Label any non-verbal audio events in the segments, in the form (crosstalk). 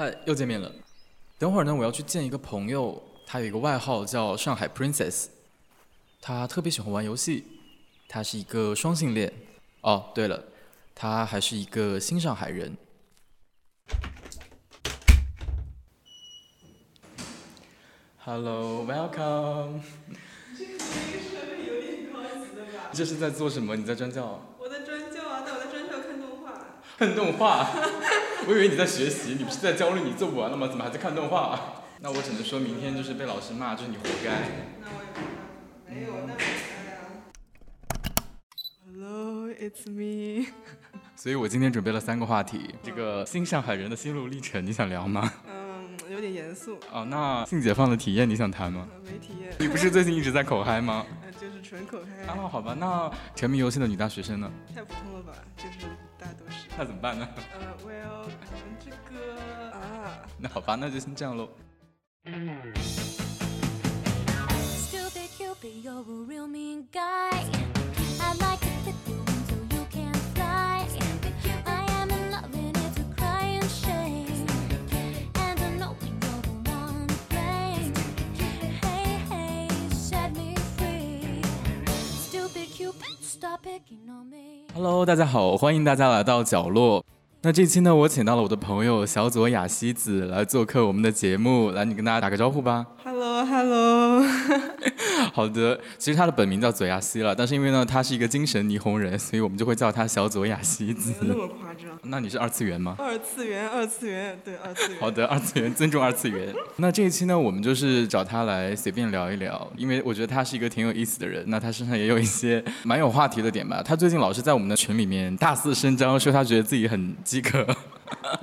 嗨，又见面了。等会儿呢，我要去见一个朋友，他有一个外号叫上海 Princess，他特别喜欢玩游戏，他是一个双性恋。哦，对了，他还是一个新上海人。Hello，Welcome。这个声音有点高级的吧？这是在做什么？你在专教？我在专教啊，但我在专教看动画。看动画？(laughs) 我以为你在学习，你不是在焦虑你做不完了吗？怎么还在看动画？(laughs) 那我只能说明天就是被老师骂，就是你活该。那我也没有，那哎呀。Hello，it's me。所以我今天准备了三个话题，这个新上海人的心路历程，你想聊吗？嗯，有点严肃。哦，那性解放的体验你想谈吗？没体验。你不是最近一直在口嗨吗？(laughs) 呃，就是纯口嗨。啊，好吧，那沉迷游戏的女大学生呢？太普通了吧，就是大都是。那怎么办呢？呃，Well，可能这个啊。那好吧，那就先这样喽。Stupid Cupid, you're a real mean guy. Hello，大家好，欢迎大家来到角落。那这期呢，我请到了我的朋友小左雅西子来做客我们的节目，来，你跟大家打个招呼吧。Hello，Hello。(laughs) 好的，其实他的本名叫左亚西了，但是因为呢，他是一个精神霓虹人，所以我们就会叫他小左雅西子那么夸张。那你是二次元吗？二次元，二次元，对，二次元。好的，二次元尊重二次元。(laughs) 那这一期呢，我们就是找他来随便聊一聊，因为我觉得他是一个挺有意思的人。那他身上也有一些蛮有话题的点吧。他最近老是在我们的群里面大肆声张，说他觉得自己很饥渴，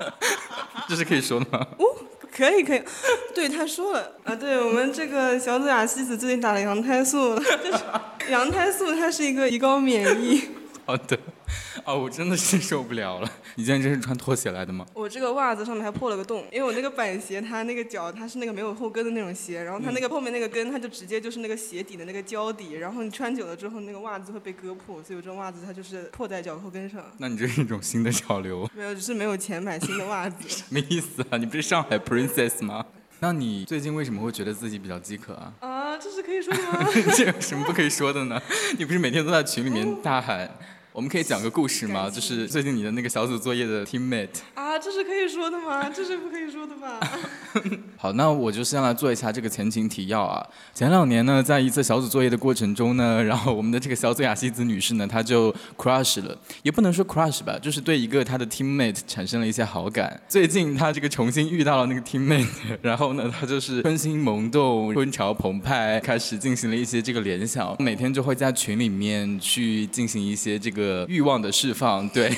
(laughs) 这是可以说的吗？哦可以可以，对他说了。啊，对我们这个小组雅西子最近打了羊胎素。了，就是羊胎素它是一个提高免疫。好 (laughs) 的，啊，我真的是受不了了。你今天真是穿拖鞋来的吗？我这个袜子上面还破了个洞，因为我那个板鞋它那个脚它是那个没有后跟的那种鞋，然后它那个后面那个跟它就直接就是那个鞋底的那个胶底，然后你穿久了之后那个袜子会被割破，所以我这种袜子它就是破在脚后跟上。那你这是一种新的潮流，没有，只是没有钱买新的袜子。(laughs) 什么意思啊？你不是上海 princess 吗？那你最近为什么会觉得自己比较饥渴啊？(laughs) 啊，这是可以说的吗？(laughs) 这有什么不可以说的呢？你不是每天都在群里面大喊？我们可以讲个故事吗？就是最近你的那个小组作业的 teammate。啊，这是可以说的吗？这是不可以说的吧？(laughs) 好，那我就先来做一下这个前情提要啊。前两年呢，在一次小组作业的过程中呢，然后我们的这个小组雅西子女士呢，她就 crush 了，也不能说 crush 吧，就是对一个她的 teammate 产生了一些好感。最近她这个重新遇到了那个 teammate，(laughs) 然后呢，她就是春心萌动、春潮澎湃，开始进行了一些这个联想，每天就会在群里面去进行一些这个欲望的释放，对。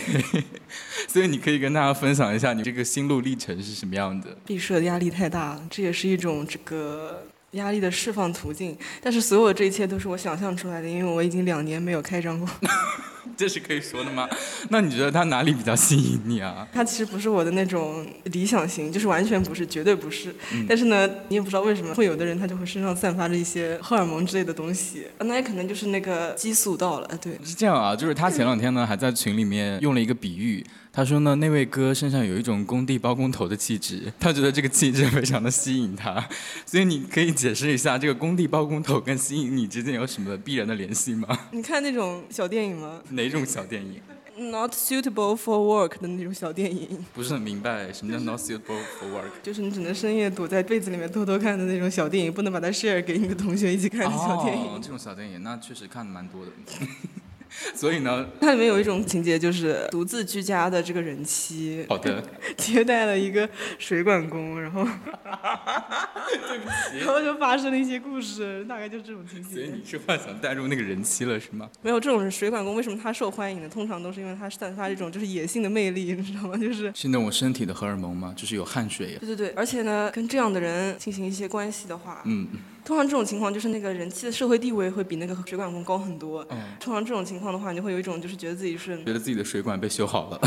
(laughs) 所以你可以跟大家分享一下你这个心路历程是什么样的。毕设的压力太大了，这也是一种这个压力的释放途径。但是所有这一切都是我想象出来的，因为我已经两年没有开张过。(laughs) (laughs) 这是可以说的吗？那你觉得他哪里比较吸引你啊？他其实不是我的那种理想型，就是完全不是，绝对不是。但是呢，你也不知道为什么会有的人他就会身上散发着一些荷尔蒙之类的东西，啊那也可能就是那个激素到了。哎对，是这样啊，就是他前两天呢还在群里面用了一个比喻，他说呢那位哥身上有一种工地包工头的气质，(laughs) 他觉得这个气质非常的吸引他，所以你可以解释一下这个工地包工头跟吸引你之间有什么必然的联系吗？你看那种小电影吗哪种小电影？？Not suitable for work 的那种小电影，不是很明白什么叫 not suitable for work。就是你只能深夜躲在被子里面偷偷看的那种小电影，不能把它 share 给你的同学一起看的小电影。哦，这种小电影那确实看的蛮多的。(laughs) 所以呢，它里面有一种情节，就是独自居家的这个人妻好的，(laughs) 接待了一个水管工，然后 (laughs) 对不起然后就发生了一些故事，大概就是这种情节。所以你是幻想带入那个人妻了是吗？没有这种水管工，为什么他受欢迎呢？通常都是因为他散发这种就是野性的魅力，你知道吗？就是是那种身体的荷尔蒙吗？就是有汗水。对对对，而且呢，跟这样的人进行一些关系的话，嗯，通常这种情况就是那个人气的社会地位会比那个水管工高很多。嗯通常这种情况的话，你就会有一种就是觉得自己是觉得自己的水管被修好了，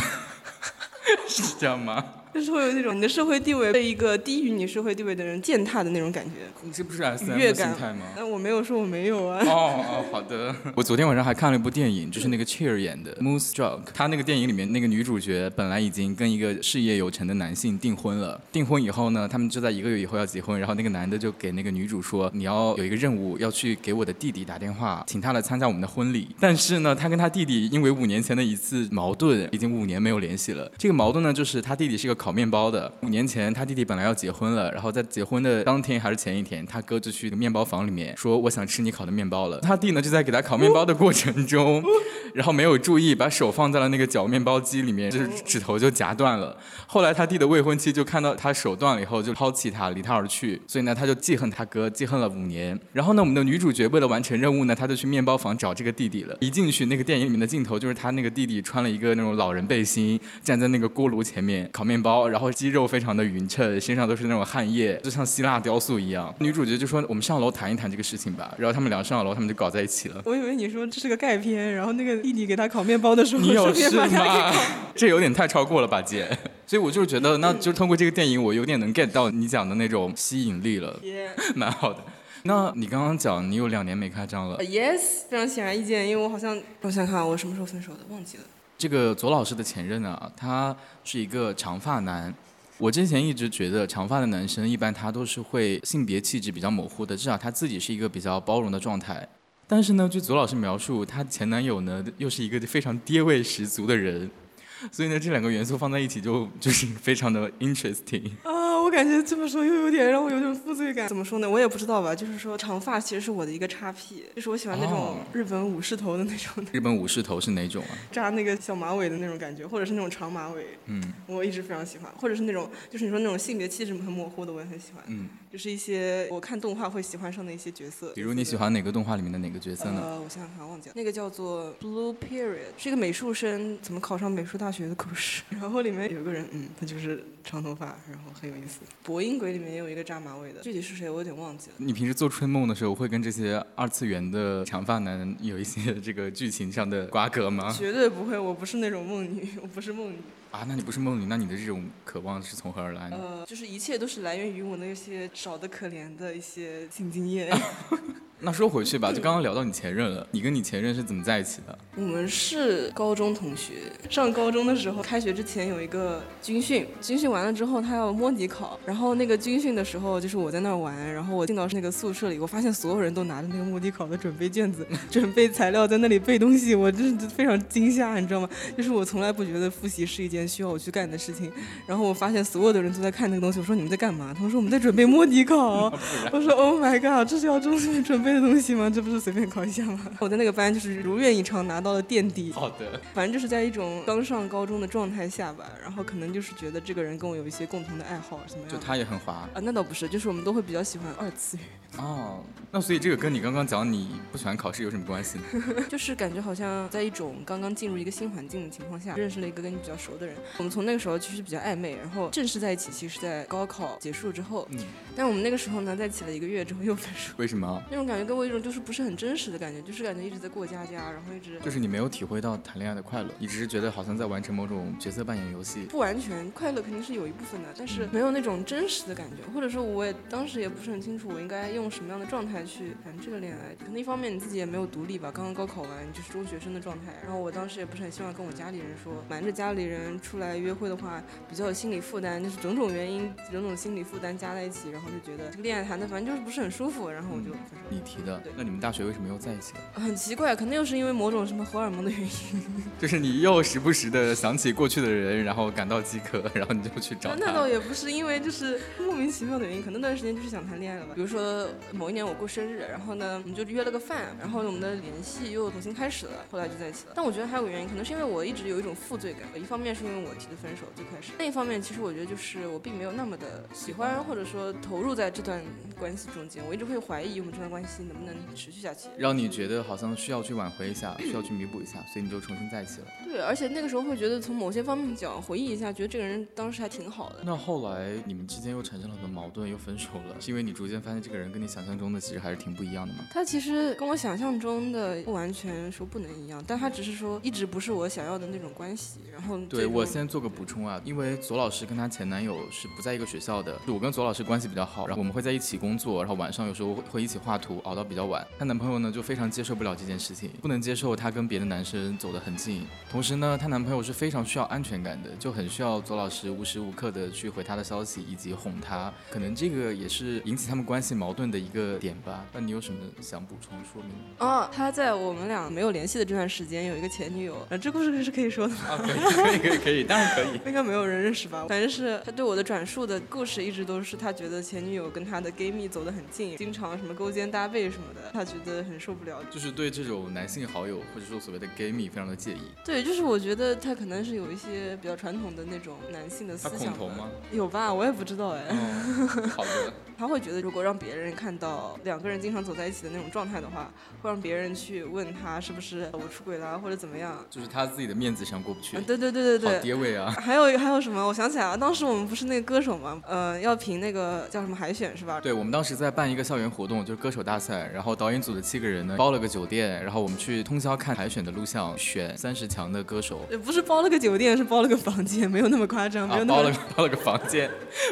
(laughs) 是这样吗？就是会有那种你的社会地位被一个低于你社会地位的人践踏的那种感觉。你这不是 S M 心态吗？那我没有说我没有啊。哦哦，好的。我昨天晚上还看了一部电影，就是那个 Cheer 演的《Moonstruck》。他那个电影里面那个女主角本来已经跟一个事业有成的男性订婚了，订婚以后呢，他们就在一个月以后要结婚，然后那个男的就给那个女主说，你要有一个任务，要去给我的弟弟打电话，请他来参加我们的婚礼。但是呢，他跟他弟弟因为五年前的一次矛盾，已经五年没有联系了。这个矛盾呢，就是他弟弟是个烤面包的，五年前他弟弟本来要结婚了，然后在结婚的当天还是前一天，他哥就去面包房里面说我想吃你烤的面包了。他弟呢就在给他烤面包的过程中，(laughs) 然后没有注意把手放在了那个搅面包机里面，就是指头就夹断了。后来他弟的未婚妻就看到他手断了以后就抛弃他离他而去，所以呢他就记恨他哥，记恨了五年。然后呢我们的女主角为了完成任务呢，她就去面包房找这个弟弟了。一进去那个电影里面的镜头就是他那个弟弟穿了一个那种老人背心，站在那个锅炉前面烤面包，然后肌肉非常的匀称，身上都是那种汗液，就像希腊雕塑一样。女主角就说我们上楼谈一谈这个事情吧。然后他们俩上楼，他们就搞在一起了。我以为你说这是个钙片，然后那个弟弟给他烤面包的时候，你有事顺便把他给吗烤。(laughs) 这有点太超过了吧，姐。所以我就是觉得，那就通过这个电影，我有点能 get 到你讲的那种吸引力了，耶 (laughs) 蛮好的。那你刚刚讲你有两年没开张了呃，，yes，非常显而易见，因为我好像我想想看啊，我什么时候分手的，忘记了。这个左老师的前任呢，他是一个长发男。我之前一直觉得长发的男生一般他都是会性别气质比较模糊的，至少他自己是一个比较包容的状态。但是呢，据左老师描述，他前男友呢又是一个非常爹味十足的人，所以呢这两个元素放在一起就就是非常的 interesting。啊，我感觉这么说又有点让我有点负罪感。怎么说呢？我也不知道吧。就是说，长发其实是我的一个叉 P，就是我喜欢那哦种日本武士头的那种日本武士头是哪种啊？(laughs) 扎那个小马尾的那种感觉，或者是那种长马尾，嗯我一直非常喜欢。或者是那种，就是你说那种性别气质很模糊的，我也很喜欢。嗯，就是一些我看动画会喜欢上的一些角色。比如你喜欢哪个动画里面的哪个角色呢？呃，我想想看，忘记了，那个叫做 Blue Period，是一个美术生怎么考上美术大学的故事。(laughs) 然后里面有个人，嗯，他就是长头发，然后很有意思。博音鬼里面也有一个扎马尾的，具体是谁我有点忘记了。你平时做春梦的时候，会跟这些二次元的长发男有一些这个剧情上的瓜葛吗？绝对不会，我不是那种梦女，我不是梦女。啊，那你不是梦里，那你的这种渴望是从何而来呢？呃，就是一切都是来源于我那些少得可怜的一些性经验。(laughs) 那说回去吧，就刚刚聊到你前任了，你跟你前任是怎么在一起的？我们是高中同学，上高中的时候，开学之前有一个军训，军训完了之后他要摸底考，然后那个军训的时候就是我在那儿玩，然后我进到那个宿舍里，我发现所有人都拿着那个摸底考的准备卷子、准备材料在那里背东西，我真是非常惊吓，你知道吗？就是我从来不觉得复习是一件需要我去干的事情，然后我发现所有的人都在看那个东西，我说你们在干嘛？他们说我们在准备摸底考，(laughs) 我说 Oh my god，这是要中心 (laughs) 准备的东西吗？这不是随便考一下吗？(laughs) 我在那个班就是如愿以偿拿到了垫底，好的，反正就是在一种刚上高中的状态下吧，然后可能就是觉得这个人跟我有一些共同的爱好什么样的。就他也很滑啊，那倒不是，就是我们都会比较喜欢二次元，哦。那所以这个跟你刚刚讲你不喜欢考试有什么关系呢？(laughs) 就是感觉好像在一种刚刚进入一个新环境的情况下，认识了一个跟你比较熟的人。我们从那个时候其实比较暧昧，然后正式在一起，其实是在高考结束之后。嗯，但我们那个时候呢，在一起了一个月之后又分手，为什么？那种感觉给我一种就是不是很真实的感觉，就是感觉一直在过家家，然后一直就是你没有体会到谈恋爱的快乐，你只是觉得好像在完成某种角色扮演游戏。不完全快乐肯定是有一部分的，但是没有那种真实的感觉，或者说我也当时也不是很清楚我应该用什么样的状态去谈这个恋爱。可能一方面你自己也没有独立吧，刚刚高考完你就是中学生的状态，然后我当时也不是很希望跟我家里人说，瞒着家里人出来约会的话比较有心理负担，就是种种原因，种种心理负担加在一起，然后就觉得这个恋爱谈的反正就是不是很舒服，然后我就分手。你提的对，那你们大学为什么又在一起了？很奇怪，可能又是因为某种什么荷尔蒙的原因。(laughs) 就是你又时不时的想起过去的人，然后感到饥渴，然后你就去找那倒。也不是，因为就是莫名其妙的原因，可能那段时间就是想谈恋爱了吧。比如说某一年我过生日，然后呢我们就约了个饭，然后我们的联系又重新开始了，后来就在一起了。但我觉得还有个原因，可能是因为我一直有一种负罪感，一方面是因为我提的分手最开始，另一方面其实我觉得就是我并没有那么的喜欢或者说投入在这段关系中间，我一直会怀疑我们这段关系能不能持续下去。让你觉得好像需要去挽回一下，(clears throat) 需要去弥补一下，所以你就重新在一起了。对，而且那个时候会觉得从某些方面讲，回忆一下，觉得这个人当时还挺好的。那后来你们之间又产生了很多矛盾，又分手了，是因为你逐渐发现这个人跟跟你想象中的其实还是挺不一样的嘛。他其实跟我想象中的不完全说不能一样，但他只是说一直不是我想要的那种关系。然后对我先做个补充啊，因为左老师跟她前男友是不在一个学校的，我跟左老师关系比较好，然后我们会在一起工作，然后晚上有时候会会一起画图，熬到比较晚。她男朋友呢就非常接受不了这件事情，不能接受她跟别的男生走得很近。同时呢，她男朋友是非常需要安全感的，就很需要左老师无时无刻的去回她的消息以及哄她，可能这个也是引起他们关系矛盾的一个点吧。那你有什么想补充说明的？哦，他在我们俩没有联系的这段时间有一个前女友，呃，这故事是可以说的吗。啊，可以，可以，可以，可以，当然可以。(laughs) 应该没有人认识吧？反正是他对我的转述的故事，一直都是他觉得前女友跟他的 gay 蜜走得很近，经常什么勾肩搭背什么的，他觉得很受不了。就是对这种男性好友或者说所谓的 gay 蜜非常的介意。对，就是我觉得他可能是有一些比较传统的那种男性的思他想吧恐同吗？有吧？我也不知道哎。哦，好的。他会觉得，如果让别人看到两个人经常走在一起的那种状态的话，会让别人去问他是不是我出轨了或者怎么样。就是他自己的面子上过不去。嗯，对对对对好对。爹味啊！还有还有什么？我想起来了，当时我们不是那个歌手嘛，呃，要评那个叫什么海选是吧？对，我们当时在办一个校园活动，就是歌手大赛，然后导演组的七个人呢包了个酒店，然后我们去通宵看海选的录像，选三十强的歌手。也不是包了个酒店，是包了个房间，没有那么夸张，没啊有，那么、包了个包了个房间，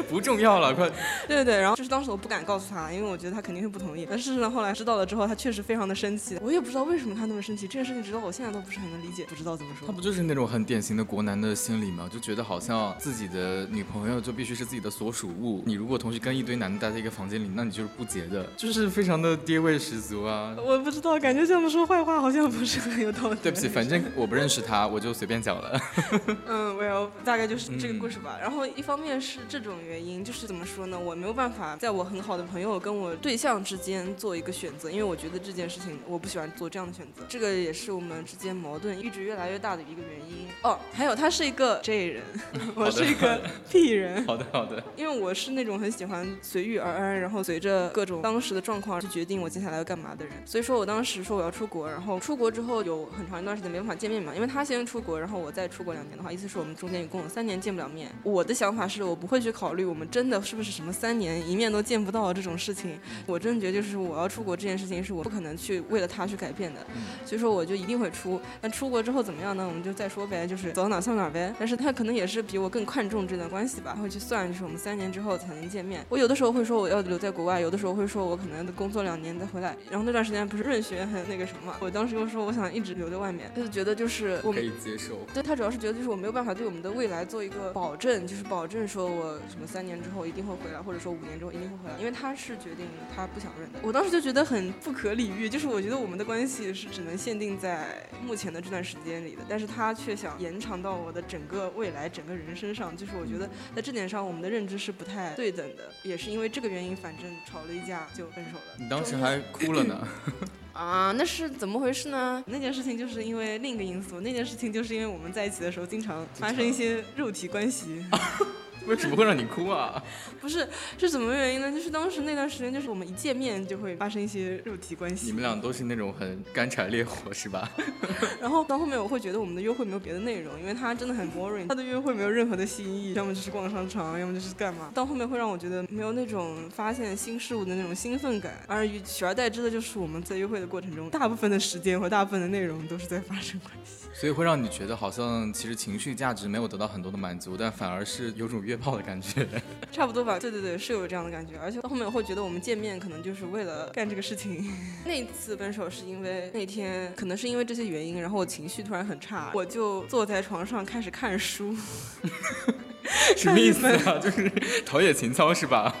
不重要了，快！对对对，然后就是当时我不敢告诉他，因为我觉得他肯定会不同意。但事实上后来知道了之后，他确实非常的生气，我也不知道为什么他那么生气，这件事情直到我现在都不是很能理解，不知道怎么说他。不就是那种很典型的国男的心理吗？就觉得好像自己的女朋友就必须是自己的所属物，你如果同时跟一堆男的待在一个房间里，那你就是不洁的，就是非常的爹味十足啊。我不知道，感觉这么说坏话好像不是很有道理。对不起，反正我不认识他，我就随便讲了。(laughs) 嗯，我要大概就是这个故事吧。然后一方面是这种原因，就是怎么说呢，我没有办法在我很好的朋友跟我对象之间做一个选择，因为我觉得这件事情我不喜欢做这样的选择，这个也是我们之间矛盾一直越来越大的一个原因。哦，还有他是一个 J 人，(laughs) 我是一个 (laughs) P 人。好的，好的。因为我是那种很喜欢随遇而安，然后随着各种当时的状况去决定我接下来要干嘛的人。所以说我当时说我要出国，然后出国之后有很长一段时间没办法见面嘛，因为他先出国，然后我再出国两年的话，意思是我们中间一共有三年见不了面。我的想法是我不会去考虑我们真的是不是什么三年一面都见不到这种事情。我真的觉得就是我要出国这件事情是我不可能去为了他去改变的，所以说我就一定会出。那出国之后怎么样呢？我们就再说呗，就是走到哪算哪呗。但是他可能也是比我更看重这段关系吧，会去算就是我们三年之后才能见面。我有的时候会说我要留在国外，有的时候会说我可能工作两年再回来。然后那段时间不是润学很那个什么嘛，我当时又说我想一直留在外面，他就觉得就是我可以接受。对他主要是觉得就是我没有办法对我们的未来做一个保证，就是保证说我什么三年之后一定会回来，或者说五年之后一定会回来，因为他是决定他不想认的。我当时就觉得很不可理喻，就是我觉得我们的关系是只能限定在目前的这段时间里的，但是他却想延长到我的整个未来、整个人身上，就是我觉得在这点上我们的认知是不太对等的，也是因为这个原因，反正吵了一架就分手了。你当时还哭了呢。(laughs) 啊，那是怎么回事呢？那件事情就是因为另一个因素，那件事情就是因为我们在一起的时候经常发生一些肉体关系。(laughs) 为什么会让你哭啊？不是，是怎么原因呢？就是当时那段时间，就是我们一见面就会发生一些肉体关系。你们俩都是那种很干柴烈火是吧？(laughs) 然后到后面我会觉得我们的约会没有别的内容，因为他真的很 boring，他的约会没有任何的新意，要么就是逛商场，要么就是干嘛。到后面会让我觉得没有那种发现新事物的那种兴奋感，而取而代之的就是我们在约会的过程中，大部分的时间和大部分的内容都是在发生关系。所以会让你觉得好像其实情绪价值没有得到很多的满足，但反而是有种约炮的感觉。(laughs) 差不多吧，对对对，是有这样的感觉，而且到后面我会觉得我们见面可能就是为了干这个事情。(laughs) 那次分手是因为那天可能是因为这些原因，然后我情绪突然很差，我就坐在床上开始看书。(laughs) 什么意思啊？就是陶冶情操是吧？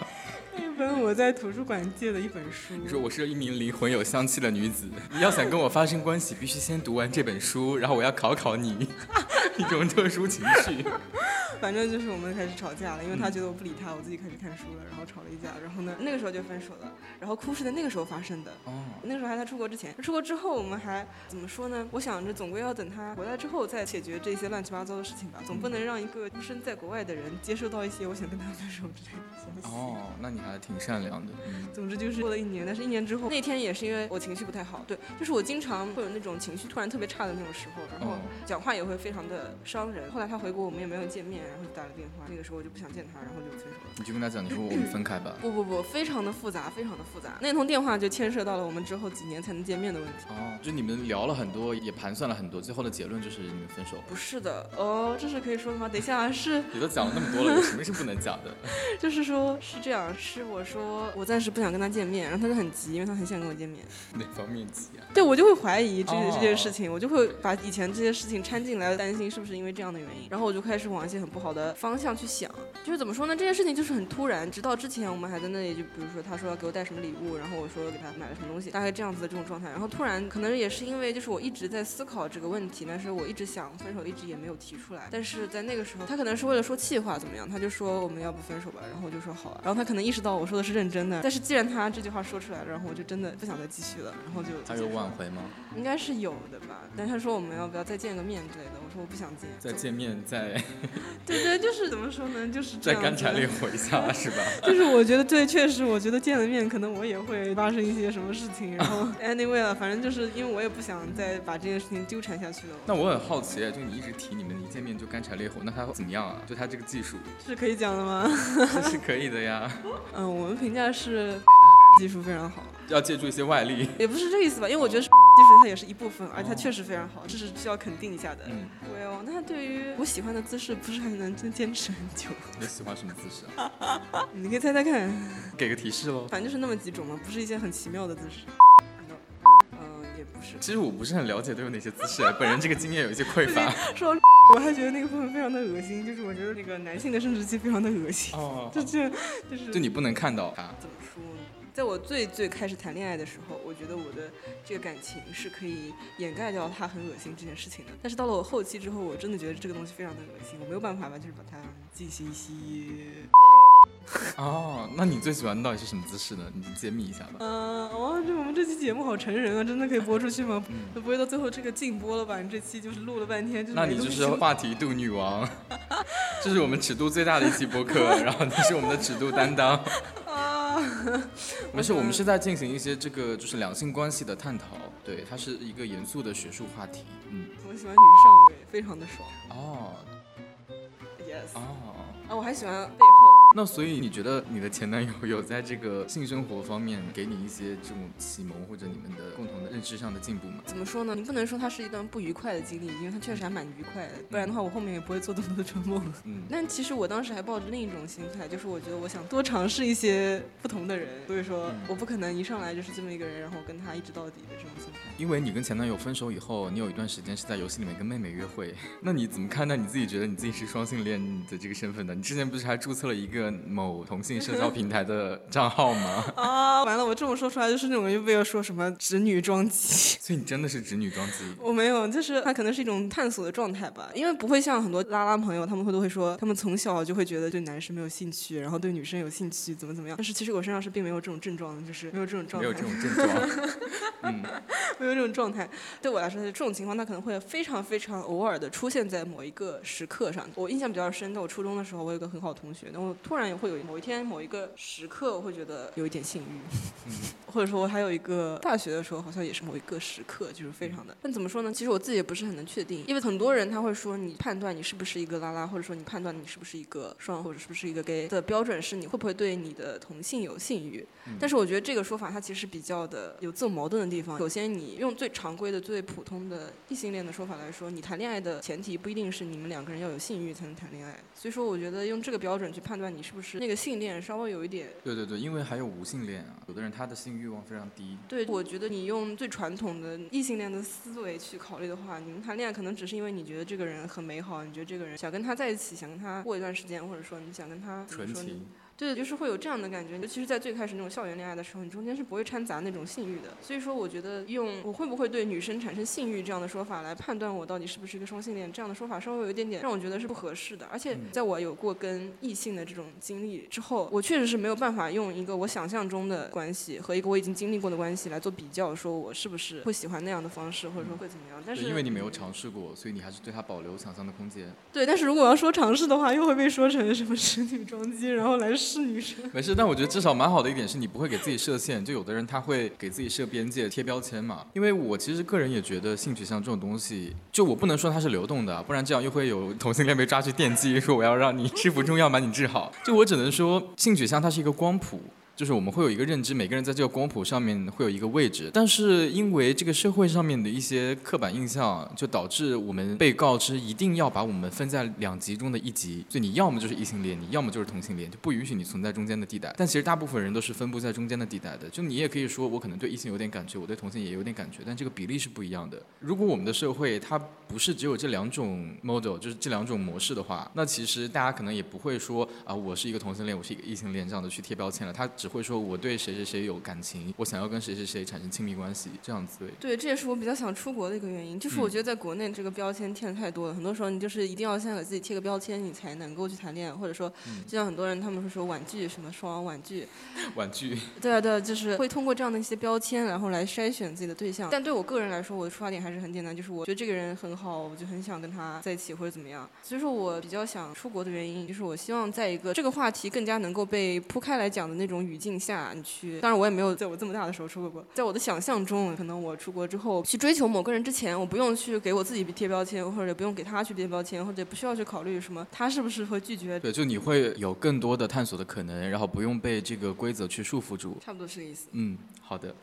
一本我在图书馆借的一本书。你说我是一名灵魂有香气的女子，你要想跟我发生关系，必须先读完这本书，然后我要考考你，(laughs) 一种特殊情绪。(laughs) 反正就是我们开始吵架了，因为他觉得我不理他，我自己开始看书了，然后吵了一架，然后呢，那个时候就分手了。然后哭是在那个时候发生的，哦，那个时候还在出国之前，出国之后我们还怎么说呢？我想着总归要等他回来之后再解决这些乱七八糟的事情吧，总不能让一个出生在国外的人接受到一些我想跟他分手之类的消息。哦，那你还挺善良的。嗯总之就是过了一年，但是一年之后那天也是因为我情绪不太好，对，就是我经常会有那种情绪突然特别差的那种时候，然后哦讲话也会非常的伤人。后来他回国，我们也没有见面，然后就打了电话，那个时候我就不想见他，然后就分手了。你就跟他讲，你说我们分开吧。(coughs) 不不不，非常的复杂，非常的复杂。那通电话就牵涉到了我们之后几年才能见面的问题。哦，就你们聊了很多，也盘算了很多，最后的结论就是你们分手。不是的，哦，这是可以说的吗？等一下啊，是你都讲了那么多了，有什么是不能讲的？(laughs) 就是说，是这样，是我说我暂时不想跟他见面，然后他就很急，因为他很想跟我见面。哪方面急啊？对我就会怀疑这、哦这件事情，我就会把以前这些事情掺进来，担心是不是因为这样的原因，然后我就开始往一些很不好的方向去想。就是怎么说呢？这件事情就是很突然，直到之前我们还在那里，就比如说他说要给我带什么礼物，然后我说给他买了什么东西，大概这样子的这种状态。然后突然可能也是因为就是我一直在思考这个问题，但是我一直想分手，一直也没有提出来。但是在那个时候，他可能是为了说气话怎么样，他就说我们要不分手吧，然后我就说好啊。然后他可能意识到我说的是认真的，但是既然他这句话说出来了，然后我就真的不想再继续了，然后就他有挽回吗？应该是有的吧，但是他说我们要不要再见个面之类的，我说我不想见。再见面，再 (laughs) 对对，就是怎么说呢，就是这再干柴烈 (laughs) 火一下，是吧？(laughs) 就是我觉得对，确实，我觉得见了面，可能我也会发生一些什么事情，然后 anyway 了，反正就是因为我也不想再把这件事情纠缠下去了，那我很好奇，就你一直提你们一见面就干柴烈火，那他怎么样啊？就他这个技术，是可以讲的吗？这是可以的呀。嗯，我们评价是技术非常好，要借助一些外力。也不是这个意思吧，因为我觉得技术它也是一部分，而且它确实非常好，这是需要肯定一下的。嗯，对哦，那对于我喜欢的姿势，不是很能真坚持很久？(laughs) 你喜欢什么姿势啊？(laughs) 你可以猜猜看。给个提示喽。反正就是那么几种嘛，不是一些很奇妙的姿势。嗯，(laughs) 也不是。其实我不是很了解都有哪些姿势，本人这个经验有一些匮乏。说到我还觉得那个部分非常的恶心，就是我觉得那个男性的生殖器非常的恶心。哦，就这，就是就你不能看到他。怎么说呢？在我最最开始谈恋爱的时候，我觉得我的这个感情是可以掩盖掉他很恶心这件事情的。但是到了我后期之后，我真的觉得这个东西非常的恶心，我没有办法吧，就是把它进行一些。哦，那你最喜欢到底是什么姿势呢？你揭秘一下吧。嗯，哇，这我们这期节目好成人啊，真的可以播出去吗？(laughs) 嗯不会到最后这个禁播了吧？你这期就是录了半天，就是那你就是话题度女王，(laughs) 这是我们尺度最大的一期播客，然后你是我们的尺度担当。(laughs) 啊。没事，我们是在进行一些这个就是两性关系的探讨，对，它是一个严肃的学术话题。嗯，我喜欢女上位，非常的爽。哦 Yes。哦，啊，我还喜欢背后。那所以你觉得你的前男友有在这个性生活方面给你一些这种启蒙，或者你们的共同的认知上的进步吗？怎么说呢？你不能说他是一段不愉快的经历，因为他确实还蛮愉快的。不然的话，我后面也不会做这么多的春梦。嗯，(laughs) 但其实我当时还抱着另一种心态，就是我觉得我想多尝试一些不同的人，所以说嗯我不可能一上来就是这么一个人，然后跟他一直到底的这种心态。因为你跟前男友分手以后，你有一段时间是在游戏里面跟妹妹约会，那你怎么看待你自己觉得你自己是双性恋的这个身份呢？你之前不是还注册了一个某同性社交平台的账号吗？啊，(laughs) 完了，我这么说出来就是那种又被说什么直女装机。(laughs) 所以你真的是直女装机？我没有，就是它可能是一种探索的状态吧，因为不会像很多拉拉朋友，他们会都会说，他们从小就会觉得对男生没有兴趣，然后对女生有兴趣，怎么怎么样。但是其实我身上是并没有这种症状的，就是没有这种状态，没有这种症状。嗯，没有这种状态。对我来说，这种情况它可能会非常非常偶尔的出现在某一个时刻上。我印象比较深，在我初中的时候，我有个很好的同学，然后突然也会有某一天某一个时刻，我会觉得有一点性欲，(laughs) 或者说我还有一个 (laughs) 大学的时候，好像也是某一个时刻，就是非常的。但怎么说呢？其实我自己也不是很能确定，因为很多人他会说你判断你是不是一个拉拉，或者说你判断你是不是一个双，或者是不是一个 gay 的标准是你会不会对你的同性有性欲。但是我觉得这个说法它其实比较的有自我矛盾的地方。首先，你用最常规的、最普通的异性恋的说法来说，你谈恋爱的前提不一定是你们两个人要有性欲才能谈恋爱。所以说，我觉得用这个标准去判断你是不是那个性恋，稍微有一点。对对对，因为还有无性恋啊，有的人他的性欲望非常低。对，我觉得你用最传统的异性恋的思维去考虑的话，你们谈恋爱可能只是因为你觉得这个人很美好，你觉得这个人想跟他在一起，想跟他过一段时间，或者说你想跟他纯情，对，就是会有这样的感觉，尤其是在最开始那种校园恋爱的时候，你中间是不会掺杂那种性欲的。所以说，我觉得用我会不会对女生产生性欲这样的说法来判断我到底是不是一个双性恋，这样的说法稍微有一点点让我觉得是不合适的。而且在我有过跟异性的这种经历之后，我确实是没有办法用一个我想象中的关系和一个我已经经历过的关系来做比较，说我是不是会喜欢那样的方式，或者说会怎么样。但，是因为你没有尝试过，所以你还是对他保留想象的空间。对，但是如果要说尝试的话，又会被说成什么 (laughs) 直女装机，然后来是女生。没事，但我觉得至少蛮好的一点是你不会给自己设限，就有的人他会给自己设边界、贴标签嘛。因为我其实个人也觉得性取向这种东西，就我不能说它是流动的，不然这样又会有同性恋被抓去电击，说我要让你吃服中药把你治好。就我只能说，性取向它是一个光谱。就是我们会有一个认知，每个人在这个光谱上面会有一个位置，但是因为这个社会上面的一些刻板印象，就导致我们被告知一定要把我们分在两极中的一极，就你要么就是异性恋，你要么就是同性恋，就不允许你存在中间的地带。但其实大部分人都是分布在中间的地带的，就你也可以说我可能对异性有点感觉，我对同性也有点感觉，但这个比例是不一样的。如果我们的社会它不是只有这两种 model，就是这两种模式的话，那其实大家可能也不会说啊，我是一个同性恋，我是一个异性恋这样的去贴标签了，他只会说我对谁谁谁有感情，我想要跟谁谁谁产生亲密关系，这样子对。对，这也是我比较想出国的一个原因，就是我觉得在国内这个标签贴的太多了，很多时候你就是一定要先给自己贴个标签，你才能够去谈恋爱，或者说，就像很多人他们会说婉拒什么双婉拒，(laughs) 婉拒。对啊对啊，就是会通过这样的一些标签，然后来筛选自己的对象。但对我个人来说，我的出发点还是很简单，就是我觉得这个人很好，我就很想跟他在一起或者怎么样。所以说我比较想出国的原因，就是我希望在一个这个话题更加能够被铺开来讲的那种语境下，你去。当然我也没有在我这么大的时候出过国，在我的想象中，可能我出国之后去追求某个人之前，我不用去给我自己贴标签，或者不用给他去贴标签，或者不需要去考虑什么他是不是会拒绝。对，就你会有更多的探索的可能，然后不用被这个规则去束缚住。差不多是这个意思。嗯，好的。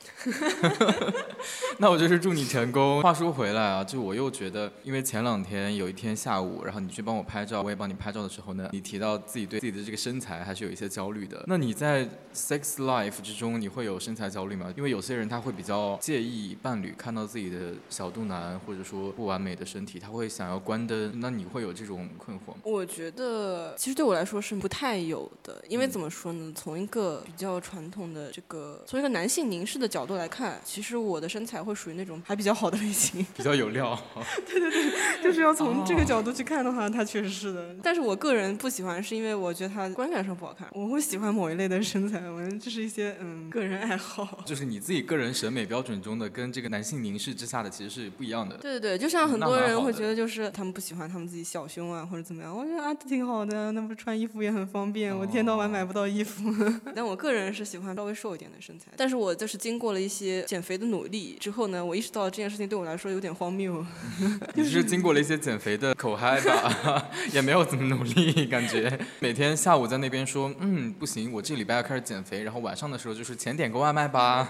(laughs) 那我就是祝你成功。话说回来啊，就我又觉得，因为前两天有一天下午，然后你去帮我拍照，我也帮你拍照的时候呢，你提到自己对自己的这个身材还是有一些焦虑的。那你在 sex life 之中，你会有身材焦虑吗？因为有些人他会比较介意伴侣看到自己的小肚腩或者说不完美的身体，他会想要关灯。那你会有这种困惑吗？我觉得其实对我来说是不太有的，因为怎么说呢？从一个比较传统的这个，从一个男性凝视的角度来看，其实我的身材会属于那种还比较好的类型。(laughs) 比较有料。对对对就是要从这个角度去看的话，他确实是的。但是我个人不喜欢，是因为我觉得他观感上不好看。我会喜欢某一类的身材，我这是一些嗯 (laughs) 个人爱好。就是你自己个人审美标准中的，跟这个男性凝视之下的其实是不一样的。对对对，就像很多人会觉得，就是他们不喜欢他们自己小胸啊，或者怎么样。我觉得啊，挺好的，那不穿衣服也很方便。我一天到晚买不到衣服，(laughs) 但我个人是喜欢稍微瘦一点的身材。但是我就是经过了一些减肥的努力之后呢，我意识到这件事情对我来说有点荒谬。(laughs) 你是经过了一些减肥的口嗨吧，也没有怎么努力，感觉每天下午在那边说，嗯，不行，我这个礼拜要开始减肥，然后晚上的时候就是前点个外卖吧，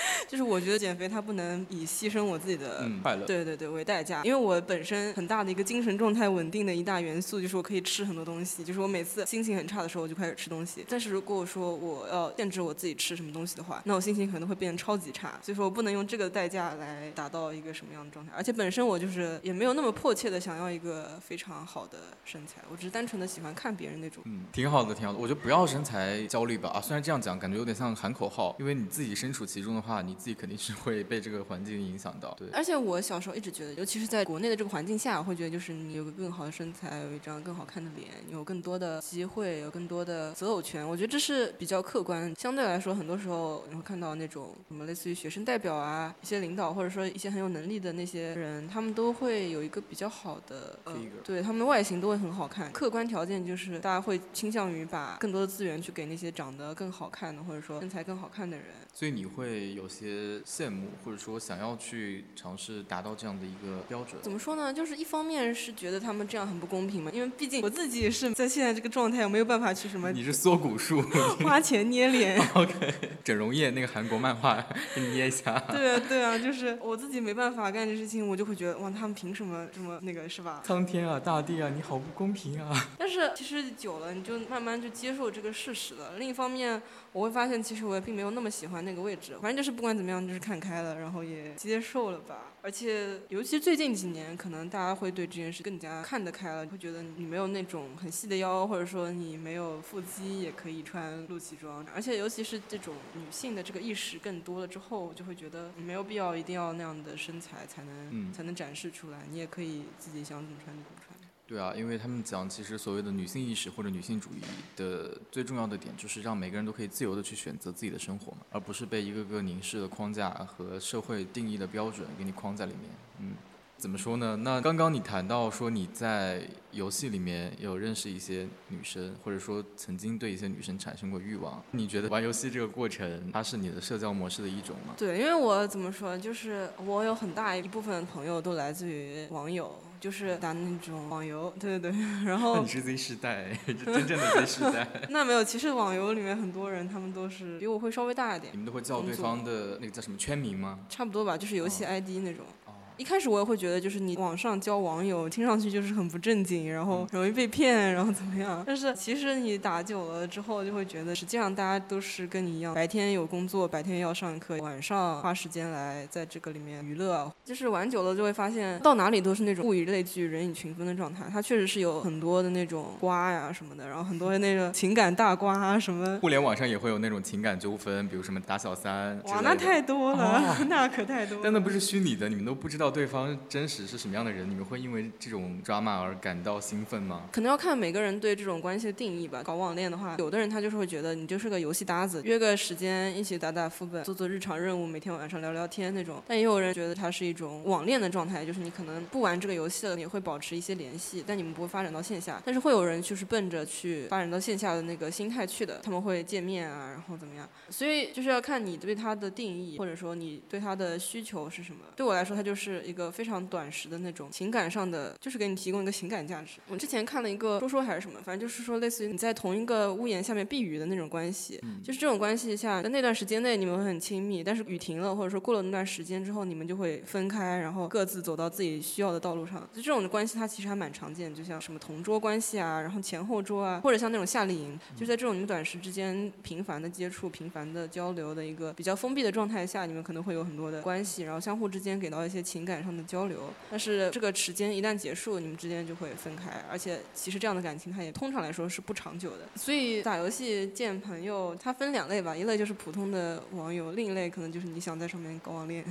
(laughs) 就是我觉得减肥它不能以牺牲我自己的嗯，快乐。对对对，为代价，因为我本身很大的一个精神状态稳定的一大元素，就是我可以吃很多东西，就是我每次心情很差的时候，我就开始吃东西。但是如果说我要限制我自己吃什么东西的话，那我心情可能会变得超级差，所以说我不能用这个代价来达到一个什么样的状态。而且本身我就是也没有那么迫切的想要一个非常好的身材，我只是单纯的喜欢看别人那种。嗯，挺好的，挺好的。我觉得不要身材焦虑吧。啊，虽然这样讲感觉有点像喊口号，因为你自己身处其中的话，你自己肯定是会被这个环境影响到。对，而且我小时候一直觉得，尤其是在国内的这个环境下，我会觉得就是你有个更好的身材，有一张更好看的脸，有更多的机会，有更多的择偶权。我觉得这是比较客观。相对来说，很多时候你会看到那种什么类似于学生代表啊，一些领导或者说一些很有能力的那些人，他们都会有一个比较好的，呃对他们的外形都会很好看。客观条件就是大家会倾向于把更多的资源去给那些长得更好看的，或者说身材更好看的人。所以你会有些羡慕，或者说想要去尝试达到这样的一个标准。怎么说呢？就是一方面是觉得他们这样很不公平嘛，因为毕竟我自己也是在现在这个状态，我没有办法去什么你是缩骨术花钱捏脸。(laughs) OK？整容液那个韩国漫画给你捏一下。对啊，对啊，就是我自己没办法干这事情，我就会觉得哇，他们凭什么这么那个是吧？苍天啊，大地啊，你好不公平啊！但是其实久了，你就慢慢就接受这个事实了。另一方面，我会发现其实我也并没有那么喜欢那个位置，反正就是不管怎么样，就是看开了，然后也接受了吧。而且尤其最近几年，可能大家会对这件事更加看得开了，会觉得你没有那种很细的腰，或者说你没有腹肌也可以穿露脐装。而且尤其是这种女性的这个意识更多了之后，就会觉得你没有必要一定要那样的身材才能、嗯才能展示出来，你也可以自己想怎么穿就怎么穿。对啊，因为他们讲，其实所谓的女性意识或者女性主义的最重要的点，就是让每个人都可以自由的去选择自己的生活嘛，而不是被一个个凝视的框架和社会定义的标准给你框在里面。嗯，怎么说呢？那刚刚你谈到说你在游戏里面有认识一些女生，或者说曾经对一些女生产生过欲望，你觉得玩游戏这个过程，它是你的社交模式的一种吗？对，因为我怎么说，就是我有很大一部分朋友都来自于网友，就是打那种网游，对对对。(laughs) 然那后你是 Z 世代，真正的 Z 世代，(laughs) 那没有，其实网游里面很多人他们都是比我会稍微大一点你，们都会叫对方的那个叫什么圈名吗？差不多吧，就是游戏 ID 那种。哦，一开始我也会觉得，就是你网上交网友，听上去就是很不正经，然后容易被骗，然后怎么样？但是其实你打久了之后，就会觉得，实际上大家都是跟你一样，白天有工作，白天要上课，晚上花时间来在这个里面娱乐。就是玩久了就会发现，到哪里都是那种物以类聚，人以群分的状态。它确实是有很多的那种瓜呀什么的，然后很多那个 (laughs) 情感大瓜啊什么。互联网上也会有那种情感纠纷，比如什么打小三哇，那太多了，哦 (laughs) 那可太多了。但那不是虚拟的，你们都不知道对方真实是什么样的人，你们会因为这种 drama 而感到兴奋吗？可能要看每个人对这种关系的定义吧。搞网恋的话，有的人他就是会觉得你就是个游戏搭子，约个时间一起打打副本，做做日常任务，每天晚上聊聊天那种。但也有人觉得它是一种网恋的状态，就是你可能不玩这个游戏了，也会保持一些联系，但你们不会发展到线下。但是会有人就是奔着去发展到线下的那个心态去的，他们会见面啊，然后怎么样？所以就是要看你对他的定义，或者说你对他的需求是什么。对我来说，他就是一个非常短时的那种情感上的，就是给你提供一个情感价值。我之前看了一个说说还是什么，反正就是说类似于你在同一个屋檐下面避雨的那种关系，就是这种关系下，在那段时间内你们会很亲密，但是雨停了，或者说过了那段时间之后，你们就会分开，然后各自走到自己需要的道路上。就这种关系，它其实还蛮常见，就像什么同桌关系啊，然后前后桌啊，或者像那种夏令营，就在这种你们短时之间频繁的接触、频繁的交流的一个比较封闭的状态下，你们可能会有很多的关系，然后相互之间给到一些情感上的交流。但是这个时间一旦结束，你们之间就会分开，而且其实这样的感情它也通常来说是不长久的。所以打游戏见朋友，它分两类吧，一类就是普通的网友，另一类可能就是你想在上面搞网恋。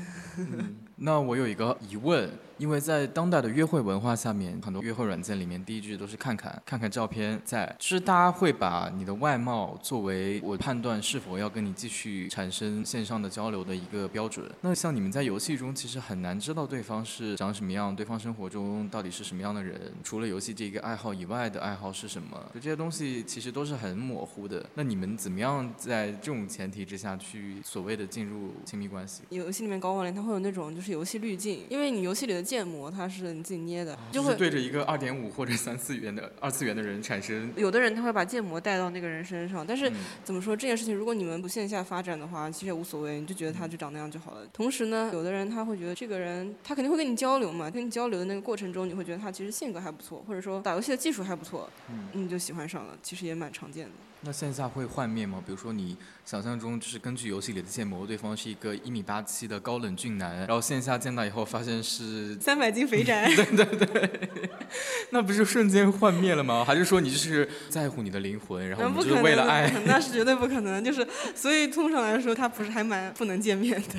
(laughs) 那我有一个疑问，因为在当代的约会文化下面，很多约会软件里面第一句都是看看看看照片在，就是大家会把你的外貌作为我判断是否要跟你继续产生线上的交流的一个标准。那像你们在游戏中其实很难知道对方是长什么样，对方生活中到底是什么样的人，除了游戏这个爱好以外的爱好是什么，就这些东西其实都是很模糊的。那你们怎么样在这种前提之下去所谓的进入亲密关系？游戏里面搞网恋，它会有那种就是游戏滤镜，因为你游戏里的建模它是你自己捏的，就就是会对着一个二点五或者三次元的二次元的人产生。有的人他会把建模带到那个人身上，但是嗯怎么说这件事情，如果你们不线下发展的话，其实也无所谓，你就觉得他就长那样就好了。同时呢，有的人他会觉得这个人他肯定会跟你交流嘛，跟你交流的那个过程中，你会觉得他其实性格还不错，或者说打游戏的技术还不错，嗯你就喜欢上了，其实也蛮常见的。那线下会幻灭吗？比如说你想象中就是根据游戏里的建模，对方是一个一米八七的高冷俊男，然后线下见到以后发现是，(laughs) 三百斤肥宅，(laughs) 对对对那不是瞬间幻灭了吗？还是说你就是在乎你的灵魂，然后你就是为了爱？那是绝对不可能。就是所以通常来说，他不是还蛮不能见面的。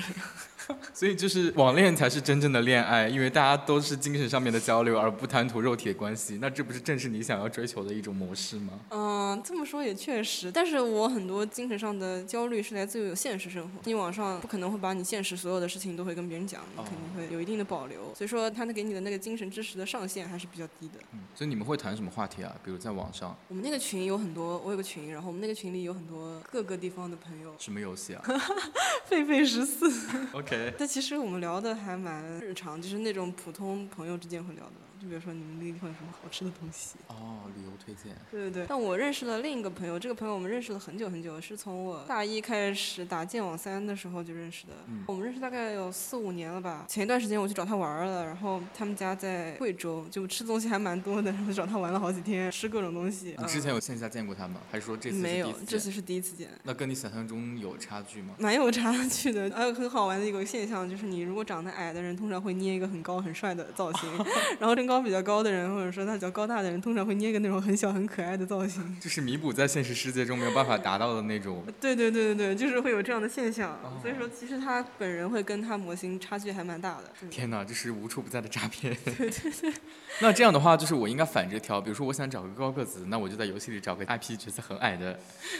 (laughs) 所以就是网恋才是真正的恋爱，因为大家都是精神上面的交流，而不贪图肉体的关系。那这不是正是你想要追求的一种模式吗？嗯，这么说也确实，但是我很多精神上的焦虑是来自于有现实生活。你网上不可能会把你现实所有的事情都会跟别人讲，你肯定会有一定的保留。所以说，他能给你的那个精神支持的上限还是比较低的。嗯，所以你们会谈什么话题啊？比如在网上，我们那个群有很多，我有个群，然后我们那个群里有很多各个地方的朋友，什么游戏啊 (laughs) 狒狒十四。？OK，但其实我们聊的还蛮日常，就是那种普通朋友之间会聊的。就比如说你们那个地方有什么好吃的东西？哦，旅游推荐。对对对。但我认识了另一个朋友，这个朋友我们认识了很久很久，是从我大一开始打剑网三的时候就认识的。嗯我们认识大概有四五年了吧。前一段时间我去找他玩了，然后他们家在贵州，就吃东西还蛮多的，然后找他玩了好几天，吃各种东西。你之前有线下见过他吗？还是说这次是没有这次是第一次见。那跟你想象中有差距吗？蛮有差距的，还有很好玩的一个现象，就是你如果长得矮的人，通常会捏一个很高很帅的造型，(laughs) 然后跟高比较高的人，或者说他比较高大的人，通常会捏个那种很小很可爱的造型。就是弥补在现实世界中没有办法达到的那种。(laughs) 对对对对对，就是会有这样的现象。哦所以说，其实他本人会跟他模型差距还蛮大的。天哪，这是无处不在的诈骗。对对对。那这样的话，就是我应该反着挑，比如说我想找个高个子，那我就在游戏里找个 IP 角色很矮的，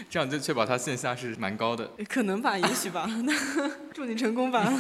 这样就确保他线下是蛮高的。(laughs) 可能吧，也许吧。那 (laughs) 祝你成功吧。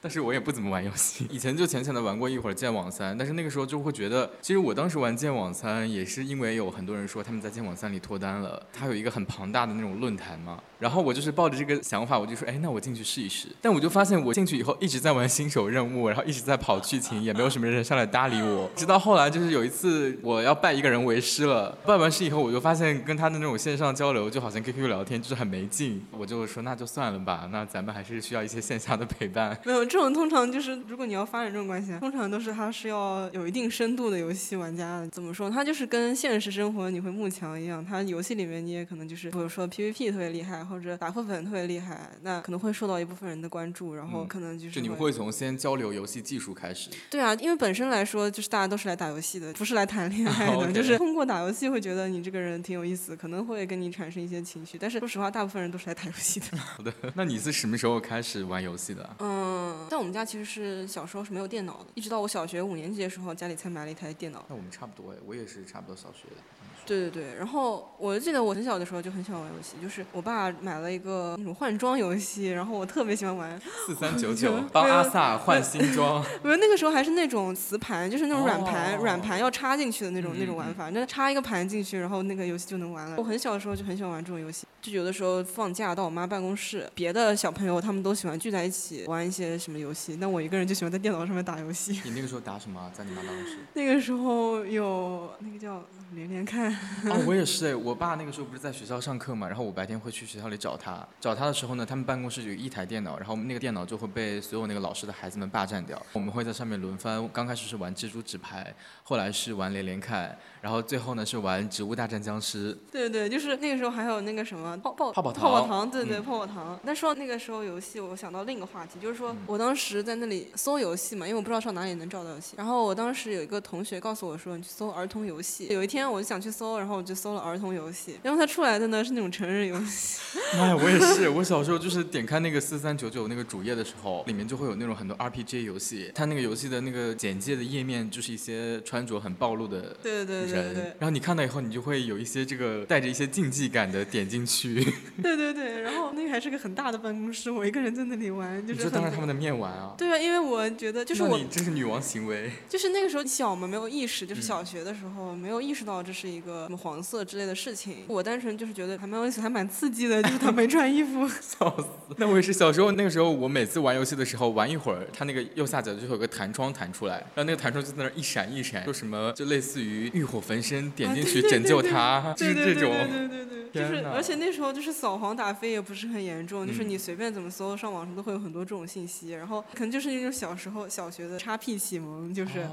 但是我也不怎么玩游戏，以前就浅浅的玩过一会儿剑网三，但是那个时候就会觉得，其实我当时玩剑网三也是因为有很多人说他们在剑网三里脱单了，它有一个很庞大的那种论坛嘛，然后我就是抱着这个想法，我就说，哎，那我进去试一试。但我就发现我进去以后一直在玩新手任务，然后一直在跑剧情，也没有什么人上来搭理我。直到后来就是有一次我要拜一个人为师了，拜完师以后，我就发现跟他的那种线上交流就好像 QQ 聊天，就是很没劲。我就说那就算了吧，那咱们还是需要一些线下的陪伴。没有这种，通常就是如果你要发展这种关系，通常都是他是要有一定深度的游戏玩家。怎么说？他就是跟现实生活你会慕强一样，他游戏里面你也可能就是，比如说 PVP 特别厉害，或者打副本特别厉害，那可能会受到一部分人的关注，然后嗯可能就是就你们会从先交流游戏技术开始，对啊，因为本身来说，就是大家都是来打游戏的，不是来谈恋 (laughs) 爱的。就是通过打游戏会觉得你这个人挺有意思，可能会跟你产生一些情绪。但是说实话，大部分人都是来打游戏的。(laughs) 好的，那你是什么时候开始玩游戏的啊？嗯，在我们家其实是小时候是没有电脑的，一直到我小学五年级的时候，家里才买了一台电脑。那我们差不多哎，我也是差不多小学的。对对对，然后我记得我很小的时候就很喜欢玩游戏，就是我爸买了一个那种换装游戏，然后我特别喜欢玩。(laughs) 四三九九帮阿萨换新装，(laughs) 不是那个时候还是那种磁盘，就是那种软盘，哦软盘要插进去的那种、嗯那种玩法，那插一个盘进去，然后那个游戏就能玩了。我很小的时候就很喜欢玩这种游戏，就有的时候放假到我妈办公室，别的小朋友他们都喜欢聚在一起玩一些什么游戏，那我一个人就喜欢在电脑上面打游戏。你那个时候打什么啊？在你妈办公室？那个时候有那个叫连连看，哦，我也是哎，我爸那个时候不是在学校上课嘛，然后我白天会去学校里找他。找他的时候呢，他们办公室有一台电脑，然后那个电脑就会被所有那个老师的孩子们霸占掉。我们会在上面轮番，刚开始是玩蜘蛛纸牌，后来是玩连连看，然后最后呢是玩植物大战僵尸。对对，就是那个时候还有那个什么泡泡泡泡泡泡糖糖，对对嗯泡泡糖。那说到那个时候游戏，我想到另一个话题，就是嗯说我当时在那里搜游戏嘛，因为我不知道上哪里能找到游戏。然后我当时有一个同学告诉我说，你去搜儿童游戏。有一天我就想去搜，然后我就搜了儿童游戏，然后它出来的呢是那种成人游戏。(laughs) 妈呀，我也是，(laughs) 我小时候就是点开那个四三九九那个主页的时候，里面就会有那种很多 RPG 游戏，它那个游戏的那个简介的页面就是一些穿着很暴露的对对对对人，对然后你看到以后，你就会有一些这个带着一些竞技感的点进去，(laughs) 对对对，然后那个还是个很大的办公室，我一个人在那里玩，就你是就当着他们的面玩啊。对啊，因为我觉得就是我那你真是女王行为，就是那个时候小嘛，没有意识，就是嗯小学的时候、没有意识到这是一个什么黄色之类的事情。我单纯就是觉得还蛮有意思，还蛮刺激的，就是他没穿衣服。笑死。那我也是小时候，那个时候我每次玩游戏的时候，玩一会儿，它那个右下角就会有个弹窗弹出来，然后那个弹窗就在那儿一闪一闪，说什么就类似于欲火焚身，点进去拯救对他，就 (laughs) 是这种。对对对对，就是而且那时候就是扫黄打非也不是很严重，就是嗯你随便怎么搜，上网上都会有很多这种信息，然后可能就是那种小时候小学的叉 P 启蒙，就是。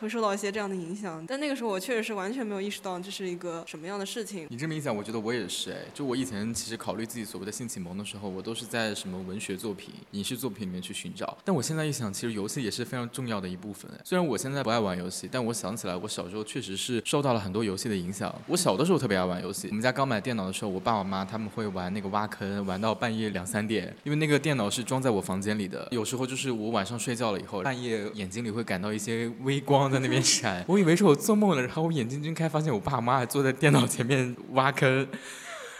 会受到一些这样的影响，但那个时候我确实是完全没有意识到这是一个什么样的事情。你这么一讲，我觉得我也是哎。就我以前其实考虑自己所谓的性启蒙的时候，我都是在什么文学作品、影视作品里面去寻找。但我现在一想，其实游戏也是非常重要的一部分。虽然我现在不爱玩游戏，但我想起来，我小时候确实是受到了很多游戏的影响。我小的时候特别爱玩游戏。我们家刚买电脑的时候，我爸我妈他们会玩那个挖坑，玩到半夜两三点，因为那个电脑是装在我房间里的。有时候就是我晚上睡觉了以后，半夜眼睛里会感到一些微光在那边 (laughs) 闪，我以为是我做梦了，然后我眼睛睁开，发现我爸妈还坐在电脑前面挖坑。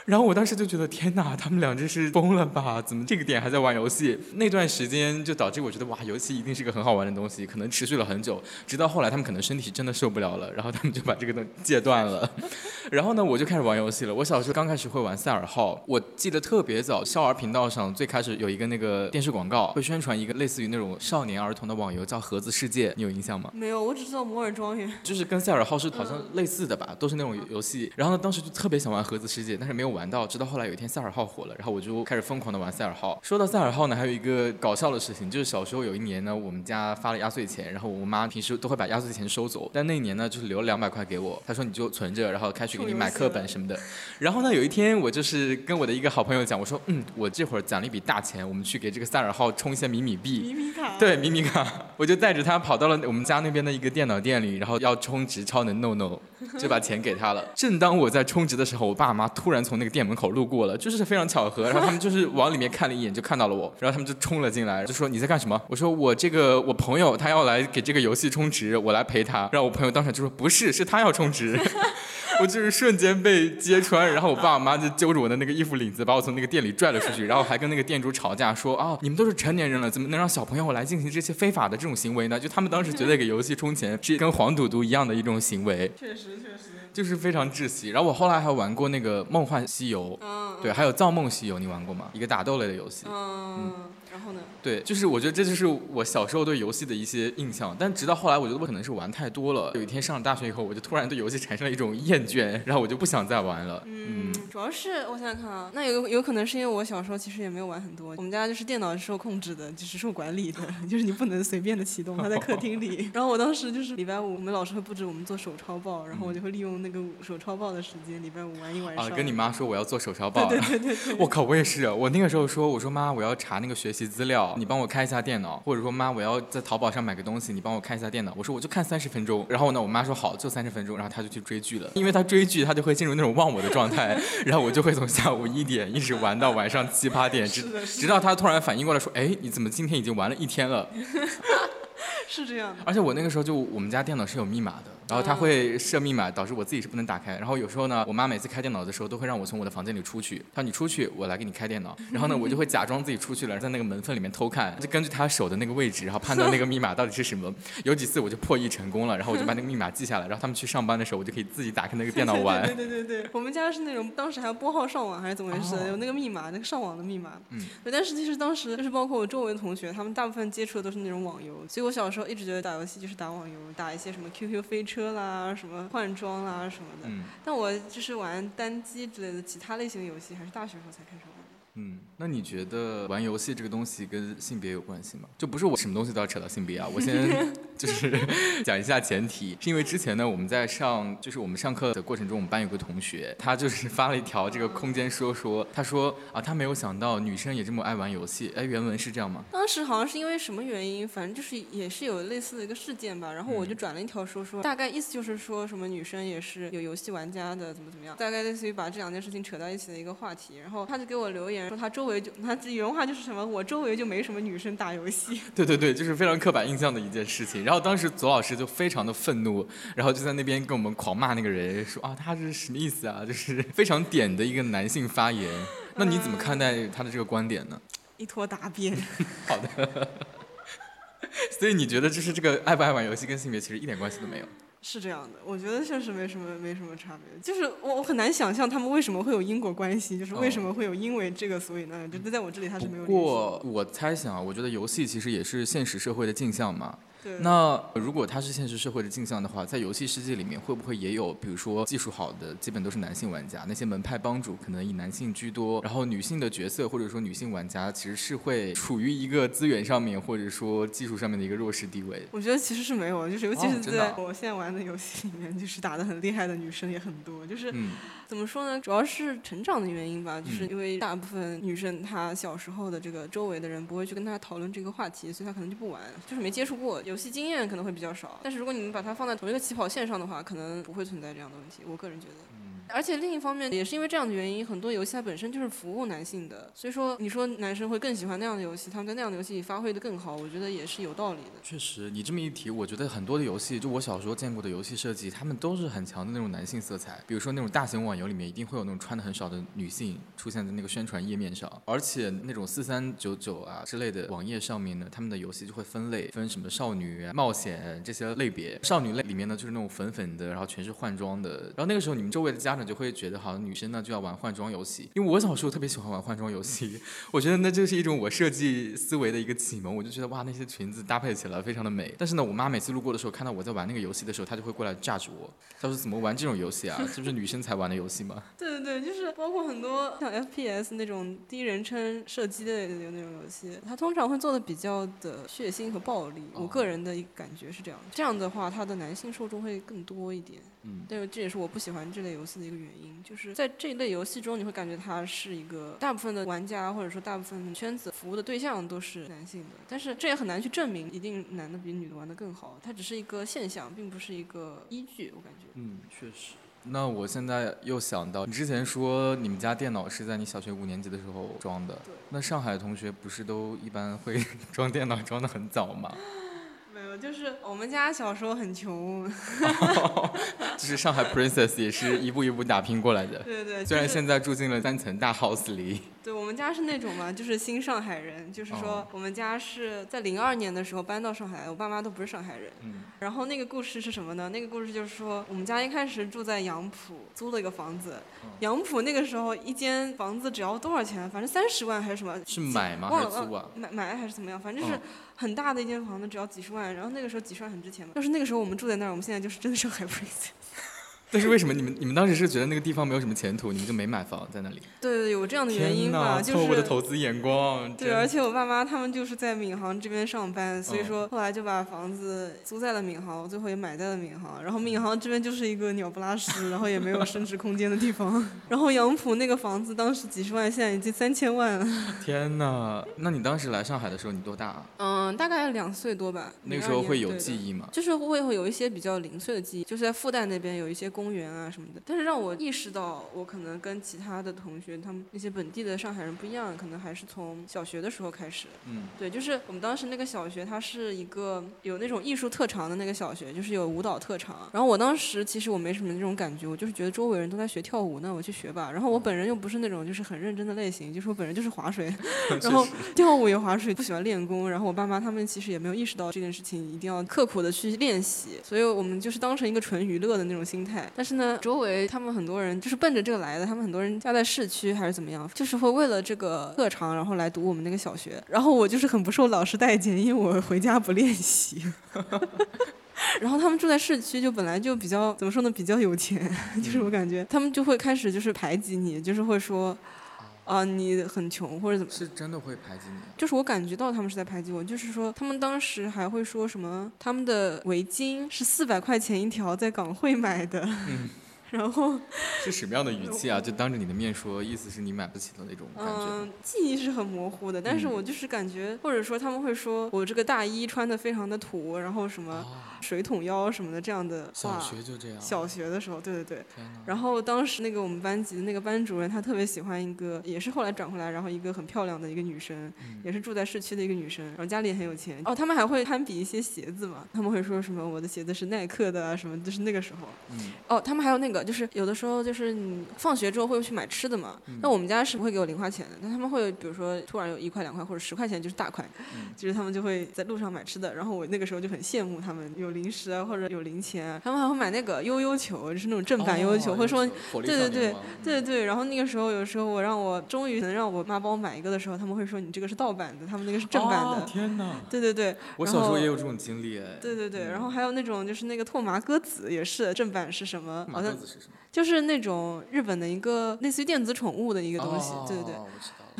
然后我当时就觉得天哪，他们俩真是疯了吧？怎么这个点还在玩游戏？那段时间就导致我觉得哇，游戏一定是个很好玩的东西，可能持续了很久，直到后来他们可能身体真的受不了了，然后他们就把这个东戒断了。(laughs) 然后呢，我就开始玩游戏了。我小时候刚开始会玩赛尔号，我记得特别早，少儿频道上最开始有一个那个电视广告，会宣传一个类似于那种少年儿童的网游，叫盒子世界，你有印象吗？没有，我只知道摩尔庄园。就是跟赛尔号是好像类似的吧，都是那种游戏。然后呢，当时就特别想玩盒子世界，但是没有有玩到，直到后来有一天赛尔号火了，然后我就开始疯狂的玩赛尔号。说到赛尔号呢，还有一个搞笑的事情，就是小时候有一年呢，我们家发了压岁钱，然后我妈平时都会把压岁钱收走，但那一年呢，就是留了两百块给我，她说你就存着，然后开学给你买课本什么的。然后呢，有一天我就是跟我的一个好朋友讲，我说，嗯，我这会儿攒了一笔大钱，我们去给这个赛尔号充一些米米币。米米卡，对，米米卡，我就带着他跑到了我们家那边的一个电脑店里，然后要充值超能 no no，就把钱给他了。正当我在充值的时候，我爸妈突然从那个店门口路过了，就是非常巧合，然后他们就是往里面看了一眼就看到了我，然后他们就冲了进来，就说你在干什么？我说我这个我朋友他要来给这个游戏充值，我来陪他。然后我朋友当场就说不是，是他要充值。我就是瞬间被揭穿，然后我爸我妈就揪着我的那个衣服领子，把我从那个店里拽了出去，然后还跟那个店主吵架，说啊，你们都是成年人了，怎么能让小朋友来进行这些非法的这种行为呢？就他们当时觉得给游戏充钱是跟黄赌毒一样的一种行为，确实确实，就是非常窒息。然后我后来还玩过那个《梦幻西游》，嗯，对，还有《造梦西游》，你玩过吗？一个打斗类的游戏。嗯，然后呢？对，就是我觉得这就是我小时候对游戏的一些印象，但直到后来，我觉得我可能是玩太多了。有一天上了大学以后，我就突然对游戏产生了一种厌倦，然后我就不想再玩了。嗯，主要是我想想看啊，那有有可能是因为我小时候其实也没有玩很多，我们家就是电脑是受控制的，就是受管理的，就是你不能随便的启动，它在客厅里。(laughs) 然后我当时就是礼拜五，我们老师会布置我们做手抄报，然后我就会利用那个手抄报的时间，礼拜五玩一晚上。啊，跟你妈说我要做手抄报。对对对对。(laughs) 我靠，我也是，我那个时候说，我说妈，我要查那个学习资料，你帮我开一下电脑，或者说妈，我要在淘宝上买个东西，你帮我看一下电脑。我说我就看三十分钟，然后呢，我妈说好，就三十分钟，然后她就去追剧了，因为她追剧，她就会进入那种忘我的状态，(laughs) 然后我就会从下午一点一直玩到晚上七八点，直直到她突然反应过来说，哎，你怎么今天已经玩了一天了？(laughs) 是这样的。而且我那个时候就我们家电脑是有密码的，然后它会设密码，导致我自己是不能打开。然后有时候呢，我妈每次开电脑的时候都会让我从我的房间里出去，她说你出去，我来给你开电脑。(laughs) 然后呢，我就会假装自己出去了，在那个门缝里面偷看，就根据她手的那个位置，然后判断那个密码到底是什么。有几次我就破译成功了，然后我就把那个密码记下来，然后他们去上班的时候，我就可以自己打开那个电脑玩。对 (laughs) 对对对对，我们家是那种当时还要拨号上网还是怎么回事，哦有那个密码，那个上网的密码。嗯。对，但是其实当时就是包括我周围的同学，他们大部分接触的都是那种网游，所以我小时候一直觉得打游戏就是打网游，打一些什么 QQ 飞车啦、什么换装啦什么的。嗯但我就是玩单机之类的其他类型的游戏，还是大学时候才开始玩的。嗯，那你觉得玩游戏这个东西跟性别有关系吗？就不是我什么东西都要扯到性别啊。我先 (laughs) 就是 (laughs) 讲一下前提，是因为之前呢我们在上就是我们上课的过程中，我们班有个同学，他就是发了一条这个空间说说，他说啊他没有想到女生也这么爱玩游戏。哎，原文是这样吗？当时好像是因为什么原因，反正就是也是有类似的一个事件吧，然后我就转了一条说说，大概意思就是说什么女生也是有游戏玩家的，怎么怎么样，大概类似于把这两件事情扯到一起的一个话题。然后他就给我留言说他周围就他原话就是什么，我周围就没什么女生打游戏。(laughs) 对对对，就是非常刻板印象的一件事情。然后当时左老师就非常的愤怒，然后就在那边跟我们狂骂那个人，说啊他是什么意思啊？就是 (laughs) 非常点的一个男性发言。那你怎么看待他的这个观点呢？一坨大便。(laughs) 好的。所以你觉得就是这个爱不爱玩游戏跟性别其实一点关系都没有？是这样的，我觉得确实没什么没什么差别。就是我我很难想象他们为什么会有因果关系，就是为什么会有因为这个所以那，就在我这里它是没有不。过我猜想啊，我觉得游戏其实也是现实社会的镜像嘛。对那如果它是现实社会的镜像的话，在游戏世界里面会不会也有，比如说技术好的，基本都是男性玩家，那些门派帮主可能以男性居多，然后女性的角色或者说女性玩家其实是会处于一个资源上面或者说技术上面的一个弱势地位。我觉得其实是没有，就是尤其是在我现在玩的游戏里面，就是打得很厉害的女生也很多。就是嗯怎么说呢？主要是成长的原因吧，就是嗯因为大部分女生她小时候的这个周围的人不会去跟她讨论这个话题，所以她可能就不玩，就是没接触过，游戏经验可能会比较少。但是如果你们把它放在同一个起跑线上的话，可能不会存在这样的问题。我个人觉得。而且另一方面，也是因为这样的原因，很多游戏它本身就是服务男性的，所以说你说男生会更喜欢那样的游戏，他们在那样的游戏里发挥的更好，我觉得也是有道理的。确实，你这么一提，我觉得很多的游戏，就我小时候见过的游戏设计，他们都是很强的那种男性色彩。比如说那种大型网游里面，一定会有那种穿的很少的女性出现在那个宣传页面上，而且那种四三九九啊之类的网页上面呢，他们的游戏就会分类，分什么少女、冒险这些类别。少女类里面呢，就是那种粉粉的，然后全是换装的。然后那个时候你们周围的家就会觉得，好像女生呢就要玩换装游戏。因为我小时候特别喜欢玩换装游戏，我觉得那就是一种我设计思维的一个启蒙。我就觉得哇，那些裙子搭配起来非常的美。但是呢，我妈每次路过的时候，看到我在玩那个游戏的时候，她就会过来炸着我，她说怎么玩这种游戏啊？(laughs) 是不是女生才玩的游戏吗？对对对，就是包括很多像 FPS 那种第一人称射击类的那种游戏，它通常会做的比较的血腥和暴力。我个人的一个感觉是这样，这样的话，它的男性受众会更多一点。嗯，但是这也是我不喜欢这类游戏的一个原因，就是在这一类游戏中，你会感觉它是一个大部分的玩家或者说大部分圈子服务的对象都是男性的，但是这也很难去证明一定男的比女的玩的更好，它只是一个现象，并不是一个依据，我感觉。嗯，确实。那我现在又想到，你之前说你们家电脑是在你小学五年级的时候装的，那上海同学不是都一般会 (laughs) 装电脑装的很早吗？就是我们家小时候很穷，(laughs) 就是上海 Princess 也是一步一步打拼过来的。对对对，虽然现在住进了三层大 house 里，对我们家是那种嘛，就是新上海人，就是说哦我们家是在零二年的时候搬到上海，我爸妈都不是上海人。嗯，然后那个故事是什么呢？那个故事就是说，我们家一开始住在杨浦，租了一个房子。杨浦那个时候一间房子只要多少钱？反正三十万还是什么？是买吗忘了还是租啊忘了买买还是怎么样？反正是嗯很大的一间房子，只要几十万。然后那个时候几十万很值钱嘛。要是那个时候我们住在那儿，我们现在就是真的上海。(laughs) 但是为什么你们你们当时是觉得那个地方没有什么前途，你们就没买房在那里？对对，有这样的原因天吧，哪，错误的。投资眼光。对，而且我爸妈他们就是在闵行这边上班，所以嗯说后来就把房子租在了闵行，最后也买在了闵行。然后闵行这边就是一个鸟不拉屎，然后也没有升值空间的地方。(laughs) 然后杨浦那个房子当时几十万，现在已经三千万了。天哪，那你当时来上海的时候你多大啊？嗯，大概两岁多吧。那个时候会有记。忆吗？就是会会有一些比较零碎的记忆，就是在复旦那边有一些公园啊什么的。但是让我意识到，我可能跟其他的同学，他们那些本地的上海人不一样，可能还是从小学的时候开始。嗯，对，就是我们当时那个小学，它是一个有那种艺术特长的那个小学，就是有舞蹈特长。然后我当时其实我没什么那种感觉，我就是觉得周围人都在学跳舞，那我去学吧。然后我本人又不是那种就是很认真的类型，就是我本人就是划水，(laughs) 然后跳舞也划水，不喜欢练功。然后我爸妈他们其实也没有意识到这件事情一定要刻苦的去练习，所以我们就是当成一个纯娱乐的那种心态。但是呢，周围他们很多人就是奔着这个来的，他们很多人家在市区还是怎么样，就是会为了这个特长然后来读我们那个小学。然后我就是很不受老师待见，因为我回家不练习。(laughs) 然后他们住在市区，就本来就比较怎么说呢，比较有钱，(laughs) 就是我感觉他们就会开始就是排挤你，就是会说，啊、你很穷或者怎么。是真的会排挤你。就是我感觉到他们是在排挤我，就是说他们当时还会说什么，他们的围巾是四百块钱一条，在港汇买的，(laughs) 然后是什么样的语气啊？就当着你的面说，意思是你买不起的那种感觉。嗯，记忆是很模糊的，但是嗯我就是感觉，或者说他们会说我这个大衣穿的非常的土，然后什么哦水桶腰什么的这样的小话。学就这样。小学的时候，对对对。然后当时那个我们班级的那个班主任，他特别喜欢一个，也是后来转回来，然后一个很漂亮的一个女生，嗯也是住在市区的一个女生，然后家里也很有钱。哦，他们还会攀比一些鞋子嘛，他们会说什么我的鞋子是耐克的啊什么，就是那个时候。嗯哦，他们还有那个，就是有的时候就是你放学之后会去买吃的嘛。那我们家是不会给我零花钱的，但他们会，比如说突然有一块两块或者十块钱就是大块，就是他们就会在路上买吃的。然后我那个时候就很羡慕他们有零食啊或者有零钱啊，他们还会买那个悠悠球，就是那种正版悠悠球，哦或者说对对对对对，然后那个时候有时候我让我终于能让我妈帮我买一个的时候，他们会说你这个是盗版的，他们那个是正版的。哦天哪！对对对，我小时候也有这种经历哎。对对对，然后还有那种就是那个拓麻鸽子也是正版是什么？马好像豆子是什么？就是那种日本的一个类似于电子宠物的一个东西，对对对。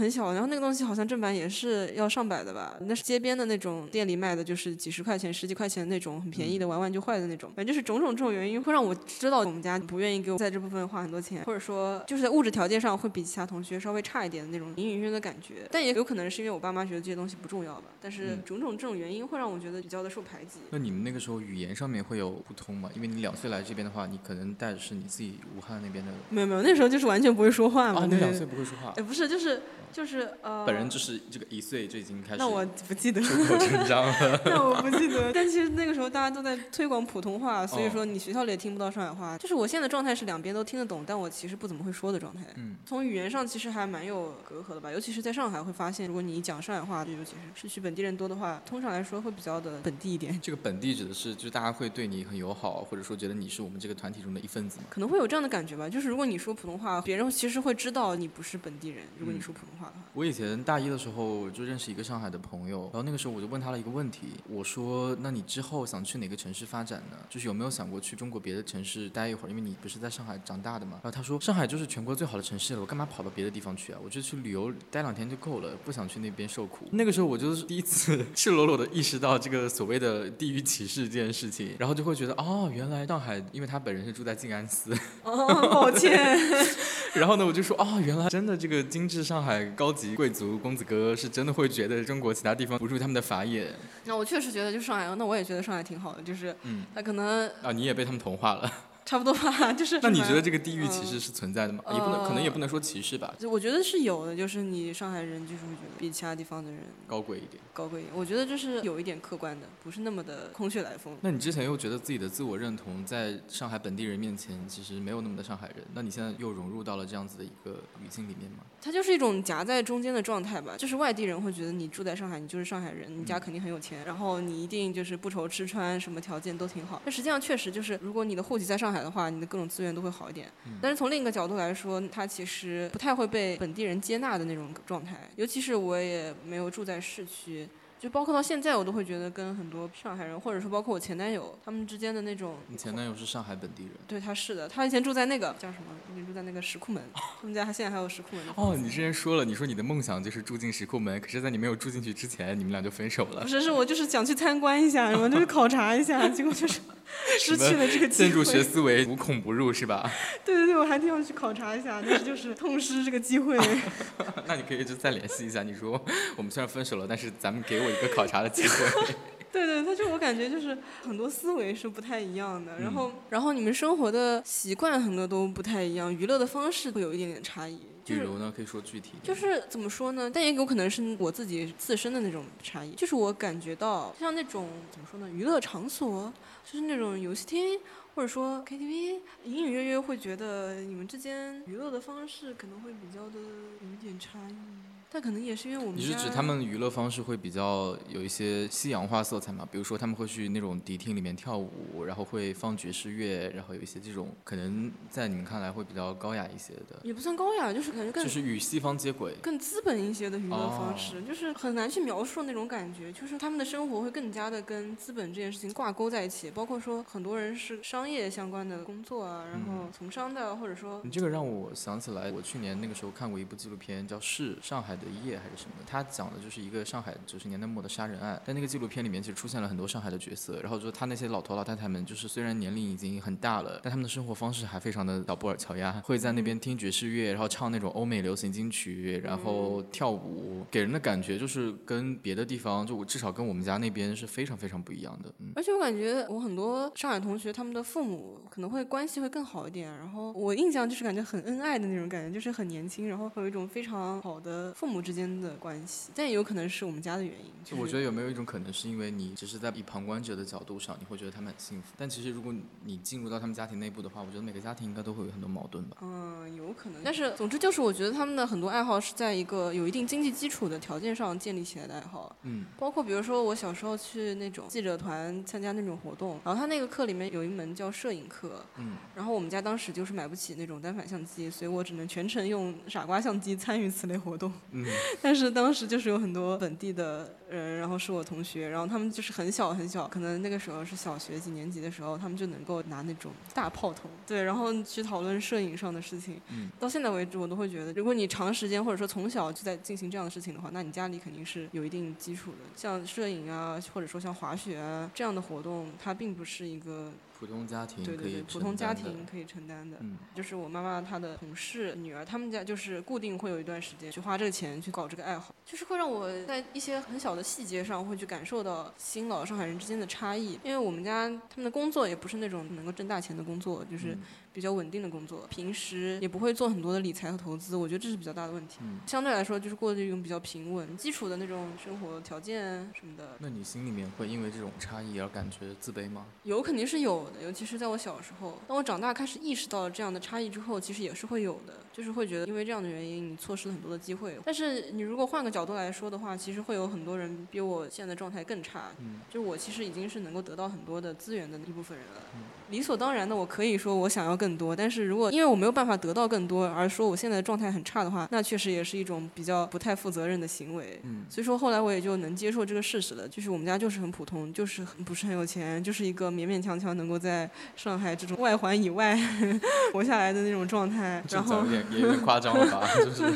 很小，然后那个东西好像正版也是要上百的吧？那是街边的那种店里卖的，就是几十块钱、十几块钱那种很便宜的，玩玩就坏的那种。反正就是种种这种原因，会让我知道我们家不愿意给我在这部分花很多钱，或者说就是在物质条件上会比其他同学稍微差一点的那种隐隐约约的感觉。但也有可能是因为我爸妈觉得这些东西不重要吧。但是嗯种种这种原因会让我觉得比较的受排挤。那你们那个时候语言上面会有不通吗？因为你两岁来这边的话，你可能带的是你自己武汉那边的。没有没有，那时候就是完全不会说话嘛。哦，你对两岁不会说话哎，。不是，就是就是呃，本人就是这个一岁就已经开始那我不记得，出口成章了。(laughs) 那我不记得。(laughs) 但其实那个时候大家都在推广普通话，所以哦说你学校里也听不到上海话。就是我现在的状态是两边都听得懂，但我其实不怎么会说的状态。嗯，从语言上其实还蛮有隔阂的吧，尤其是在上海会发现，如果你讲上海话，尤其是市区本地人多的话，通常来说会比较的本地一点。这个本地指的是，就是大家会对你很友好，或者说觉得你是我们这个团体中的一份子吗。可能会有这样的感觉吧，就是如果你说普通话，别人其实会知道你不是本地人。如果你嗯说普通话的话，我以前大一的时候就认识一个上海的朋友，然后那个时候我就问他了一个问题，我说：“那你之后想去哪个城市发展呢？就是有没有想过去中国别的城市待一会儿？因为你不是在上海长大的嘛。”然后他说：“上海就是全国最好的城市了，我干嘛跑到别的地方去啊？我就去旅游待两天就够了，不想去那边受苦。”那个时候我就是第一次 (laughs) 赤裸裸的意识到这个所谓的地域歧视这件事情，然后就会觉得哦，原来上海，因为他本人是住在静安寺，哦，抱歉，(laughs) (laughs) 然后呢，我就说哦，原来真的这个精致上海高级贵族公子哥是真的会觉得中国其他地方不入他们的法眼那我确实觉得就上海，那我也觉得上海挺好的，就是嗯他可能啊，你也被他们同化了。差不多吧，(laughs) 就是。那你觉得这个地域歧视是存在的吗？也不能，可能也呃不能说歧视吧，就我觉得是有的，就是你上海人就是会觉得比其他地方的人高贵一点。高贵一点。我觉得就是有一点客观的，不是那么的空穴来风。那你之前又觉得自己的自我认同在上海本地人面前其实没有那么的上海人，那你现在又融入到了这样子的一个语境里面吗？它就是一种夹在中间的状态吧。就是外地人会觉得你住在上海，你就是上海人，你家肯定很有钱，然后你一定就是不愁吃穿，什么条件都挺好。但实际上确实就是，如果你的户籍在上海的话，你的各种资源都会好一点。但是从另一个角度来说，它其实不太会被本地人接纳的那种状态。尤其是我也没有住在市区。就包括到现在，我都会觉得跟很多上海人，或者说包括我前男友，他们之间的那种你前男友是上海本地人。对，他是的，他以前住在那个叫什么？以前住在那个石库门，(laughs) 他们家还现在还有石库门的哦，你之前说了，你说你的梦想就是住进石库门，可是在你没有住进去之前，你们俩就分手了不。是，是我就是想去参观一下，然后就是考察一下，结果就是 (laughs) 失去了这个机会建筑学。思维无孔不入是吧？(laughs) 对对对，我还挺想去考察一下，但是就是痛失这个机会。(laughs) 那你可以就再联系一下，你说我们虽然分手了，但是咱们给我一个考察的机会。对对，他就我感觉就是很多思维是不太一样的，嗯然后、然后你们生活的习惯很多都不太一样，娱乐的方式会有一点点差异。就是比如呢，可以说具体。就是怎么说呢？但也有可能是我自己自身的那种差异。就是我感觉到，像那种怎么说呢？娱乐场所，就是那种游戏厅，或者说 KTV，隐隐约约会觉得你们之间娱乐的方式可能会比较的有一点差异。但可能也是因为我们你是指他们娱乐方式会比较有一些西洋化色彩嘛？比如说他们会去那种迪厅里面跳舞，然后会放爵士乐，然后有一些这种可能在你们看来会比较高雅一些的，也不算高雅，就是感觉更就是与西方接轨。更资本一些的娱乐方哦式，就是很难去描述那种感觉，就是他们的生活会更加的跟资本这件事情挂钩在一起，包括说很多人是商业相关的工作啊，然后从商的，或者说你这个让我想起来，我去年那个时候看过一部纪录片，叫《是上海的夜》还是什么的，它讲的就是一个上海九十年代末的杀人案。但那个纪录片里面，其实出现了很多上海的角色，然后说他那些老头老太太们，就是虽然年龄已经很大了，但他们的生活方式还非常的小布尔乔亚，会在那边听爵士乐，然后唱那种欧美流行金曲，然后跳舞，给人的感觉就是跟别的地方，就我至少跟我们家那边是非常非常不一样的。嗯，而且我感觉我很多上海同学，他们的父母可能会关系会更好一点。然后我印象就是感觉很恩爱的那种感觉，就是很年轻，然后会有一种非常好的父母之间的关系。但也有可能是我们家的原因。就是就我觉得有没有一种可能，是因为你只是在以旁观者的角度上，你会觉得他们很幸福，但其实如果你进入到他们家庭内部的话，我觉得每个家庭应该都会有很多矛盾吧。嗯，有可能。但是总之就是，我觉得他们的很多爱好是在一个有一定经济基础的条件上建立起来的爱好。嗯，包括比如说我小时候去那种记者团参加那种活动，然后他那个课里面有一门叫摄影课，嗯，然后我们家当时就是买不起那种单反相机，所以我只能全程用傻瓜相机参与此类活动。嗯，(laughs) 但是当时就是有很多本地的人，然后是我同学，然后他们就是很小很小，可能那个时候是小学几年级的时候，他们就能够拿那种大炮筒，对，然后去讨论摄影上的事情。嗯，到现在为止，我都会觉得，如果你长时间或者说从小就在进行这样的事情的话，那你家里肯定是有一定基础的。像摄影啊，或者说像滑雪啊这样的活动，它并不是一个普通家庭对对对，普通家庭可以承担的。嗯就是我妈妈她的同事女儿，他们家就是固定会有一段时间去花这个钱去搞这个爱好，就是会让我在一些很小的细节上会去感受到新老上海人之间的差异。因为我们家他们的工作也不是那种能够挣大钱的工作，就是嗯比较稳定的工作，平时也不会做很多的理财和投资，我觉得这是比较大的问题。嗯相对来说，就是过的一种比较平稳、基础的那种生活条件什么的，那你心里面会因为这种差异而感觉自卑吗？有肯定是有的，尤其是在我小时候。当我长大开始意识到了这样的差异之后，其实也是会有的，就是会觉得因为这样的原因，你错失了很多的机会。但是你如果换个角度来说的话，其实会有很多人比我现在的状态更差。嗯就我其实已经是能够得到很多的资源的一部分人了。理所当然的，我可以说我想要更多，但是如果因为我没有办法得到更多，而说我现在的状态很差的话，那确实也是一种比较不太负责任的行为。嗯所以说后来我也就能接受这个事实了，就是我们家就是很普通，就是很不是很有钱，就是一个勉勉强强能够在上海这种外环以外 (laughs) 活下来的那种状态。这然后点也有点夸张了吧？(laughs) 就是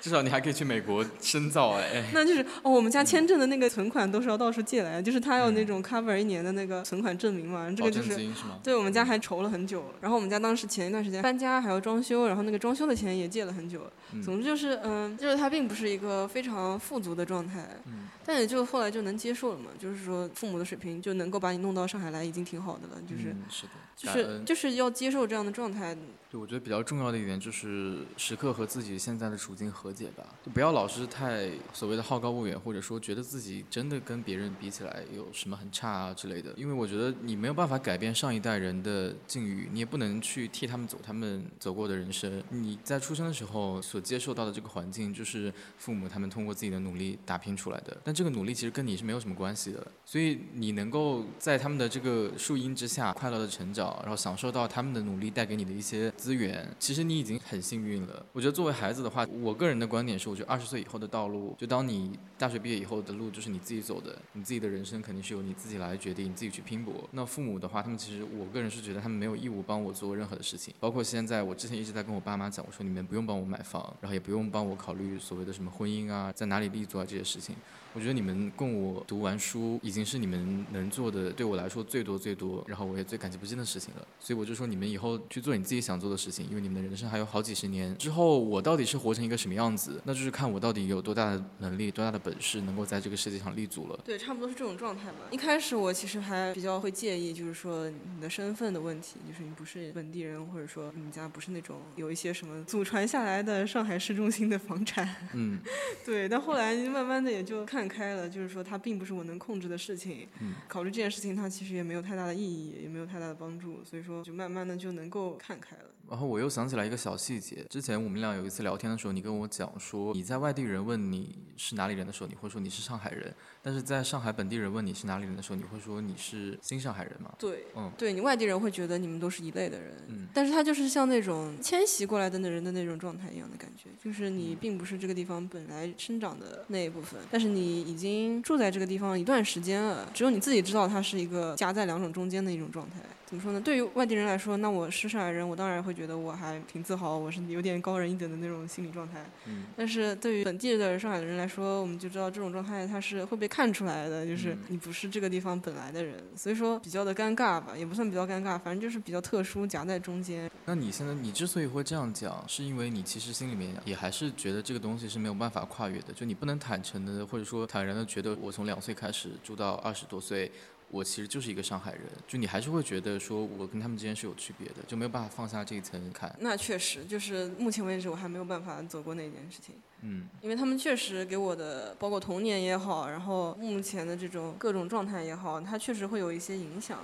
至少你还可以去美国深造哎。那就是哦，我们家签证的那个存款都是要到处借来的，就是他要那种 cover 一年的那个存款证明嘛，这个就是。对我们家还筹了很久，然后我们家当时前一段时间搬家还要装修，然后那个装修的钱也借了很久。嗯总之就是，嗯，就是他并不是一个非常富足的状态，嗯但也就后来就能接受了嘛，就是说父母的水平就能够把你弄到上海来，已经挺好的了，就是、嗯是的，就是就是要接受这样的状态。对，我觉得比较重要的一点就是时刻和自己现在的处境和解吧，就不要老是太所谓的好高骛远，或者说觉得自己真的跟别人比起来有什么很差啊之类的。因为我觉得你没有办法改变上一代人的境遇，你也不能去替他们走他们走过的人生。你在出生的时候所接受到的这个环境，就是父母他们通过自己的努力打拼出来的，但这个努力其实跟你是没有什么关系的。所以你能够在他们的这个树荫之下快乐的成长，然后享受到他们的努力带给你的一些资源，其实你已经很幸运了。我觉得作为孩子的话，我个人的观点是，我觉得二十岁以后的道路，就当你大学毕业以后的路就是你自己走的，你自己的人生肯定是由你自己来决定，你自己去拼搏。那父母的话，他们其实我个人是觉得他们没有义务帮我做任何的事情，包括现在我之前一直在跟我爸妈讲，我说你们不用帮我买房，然后也不用帮我考虑所谓的什么婚姻啊，在哪里立足啊这些事情。我觉得你们供我读完书，已经是你们能做的，对我来说最多最多，然后我也最感激不尽的事情了。所以我就说，你们以后去做你自己想做的事情，因为你们的人生还有好几十年之后，我到底是活成一个什么样子，那就是看我到底有多大的能力、多大的本事，能够在这个世界上立足了。对，差不多是这种状态吧。一开始我其实还比较会介意，就是说你的身份的问题，就是你不是本地人，或者说你们家不是那种有一些什么祖传下来的上海市中心的房产。嗯 (laughs) 对，但后来慢慢的也就看开了，就是说它并不是我能控制的事情。嗯考虑这件事情，它其实也没有太大的意义，也没有太大的帮助，所以说就慢慢的就能够看开了。然后我又想起来一个小细节，之前我们俩有一次聊天的时候，你跟我讲说，你在外地人问你是哪里人的时候，你会说你是上海人；但是在上海本地人问你是哪里人的时候，你会说你是新上海人吗？对，嗯对你外地人会觉得你们都是一类的人，嗯但是他就是像那种迁徙过来的那人的那种状态一样的感觉，就是你并不是这个地方本来生长的那一部分，但是你已经住在这个地方一段时间了，只有你自己知道它是一个夹在两种中间的一种状态。怎么说呢？对于外地人来说，那我是上海人，我当然会觉得我还挺自豪，我是有点高人一等的那种心理状态。嗯但是对于本地的上海人来说，我们就知道这种状态它是会被看出来的，就是嗯你不是这个地方本来的人，所以说比较的尴尬吧，也不算比较尴尬，反正就是比较特殊，夹在中间。那你现在你之所以会这样讲，是因为你其实心里面也还是觉得这个东西是没有办法跨越的，就你不能坦诚的或者说坦然的觉得我从两岁开始住到二十多岁。我其实就是一个上海人，就你还是会觉得说我跟他们之间是有区别的，就没有办法放下这一层看。那确实，就是目前为止我还没有办法走过那件事情，嗯因为他们确实给我的，包括童年也好，然后目前的这种各种状态也好，它确实会有一些影响。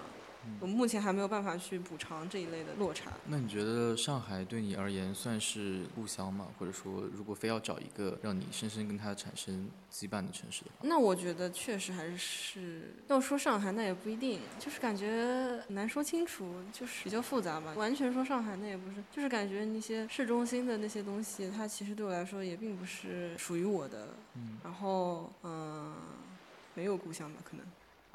我目前还没有办法去补偿这一类的落差。那你觉得上海对你而言算是故乡吗？或者说，如果非要找一个让你深深跟它产生羁绊的城市的话，那我觉得确实还是要说上海，那也不一定，就是感觉很难说清楚，就是比较复杂吧。完全说上海，那也不是，就是感觉那些市中心的那些东西，它其实对我来说也并不是属于我的。嗯然后，嗯、没有故乡吧，可能。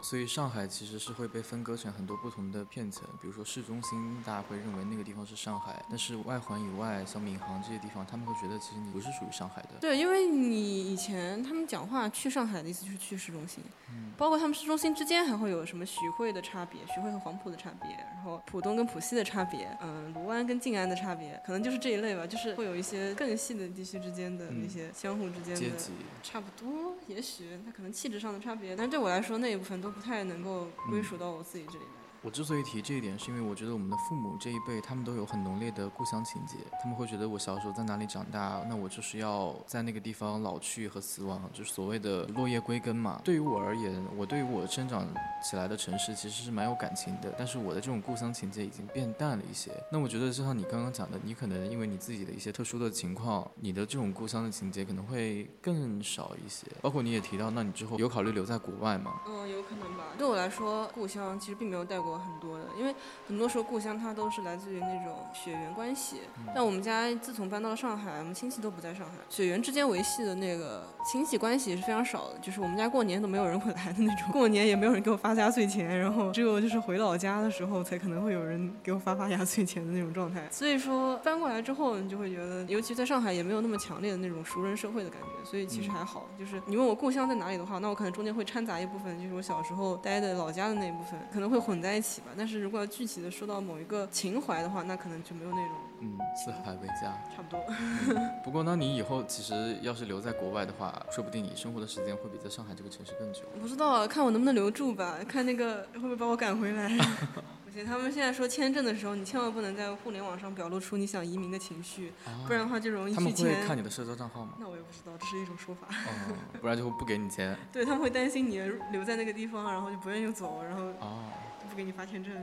所以上海其实是会被分割成很多不同的片层，比如说市中心，大家会认为那个地方是上海，但是外环以外，像闵行这些地方，他们会觉得其实你不是属于上海的。对，因为你以前他们讲话去上海的意思就是去市中心，嗯包括他们市中心之间还会有什么徐汇的差别，徐汇和黄埔的差别，然后浦东跟浦西的差别，嗯，卢湾跟静安的差别，可能就是这一类吧，就是会有一些更细的地区之间的那些相互之间的阶级，差不多，也许它可能气质上的差别，但是对我来说那一部分都不太能够归属到我自己这里来。我之所以提这一点，是因为我觉得我们的父母这一辈，他们都有很浓烈的故乡情节。他们会觉得我小时候在哪里长大，那我就是要在那个地方老去和死亡，就是所谓的落叶归根嘛。对于我而言，我对于我生长起来的城市其实是蛮有感情的，但是我的这种故乡情节已经变淡了一些。那我觉得就像你刚刚讲的，你可能因为你自己的一些特殊的情况，你的这种故乡的情节可能会更少一些。包括你也提到，那你之后有考虑留在国外吗？嗯，有可能吧。对我来说，故乡其实并没有带过我很多的，因为很多时候故乡它都是来自于那种血缘关系。但我们家自从搬到了上海，我们亲戚都不在上海，血缘之间维系的那个亲戚关系是非常少的。就是我们家过年都没有人会来的那种，(laughs) 过年也没有人给我发压岁钱，然后只有就是回老家的时候才可能会有人给我发发压岁钱的那种状态。所以说搬过来之后，你就会觉得，尤其在上海也没有那么强烈的那种熟人社会的感觉，所以其实还好。就是你问我故乡在哪里的话，那我可能中间会掺杂一部分，就是我小时候待的老家的那一部分，可能会混在一起吧。但是如果要具体的说到某一个情怀的话，那可能就没有那种嗯，四海为家。差不多。不过那，你以后其实要是留在国外的话，说不定你生活的时间会比在上海这个城市更久。不知道啊，看我能不能留住吧，看那个会不会把我赶回来。(laughs) 不行，他们现在说签证的时候，你千万不能在互联网上表露出你想移民的情绪，不然的话就容易他们拒签。会看你的社交账号吗？那我也不知道，这是一种说法。哦，不然就会不给你签。(laughs) 对他们会担心你留在那个地方，然后就不愿意走，然后哦，不给你发签证。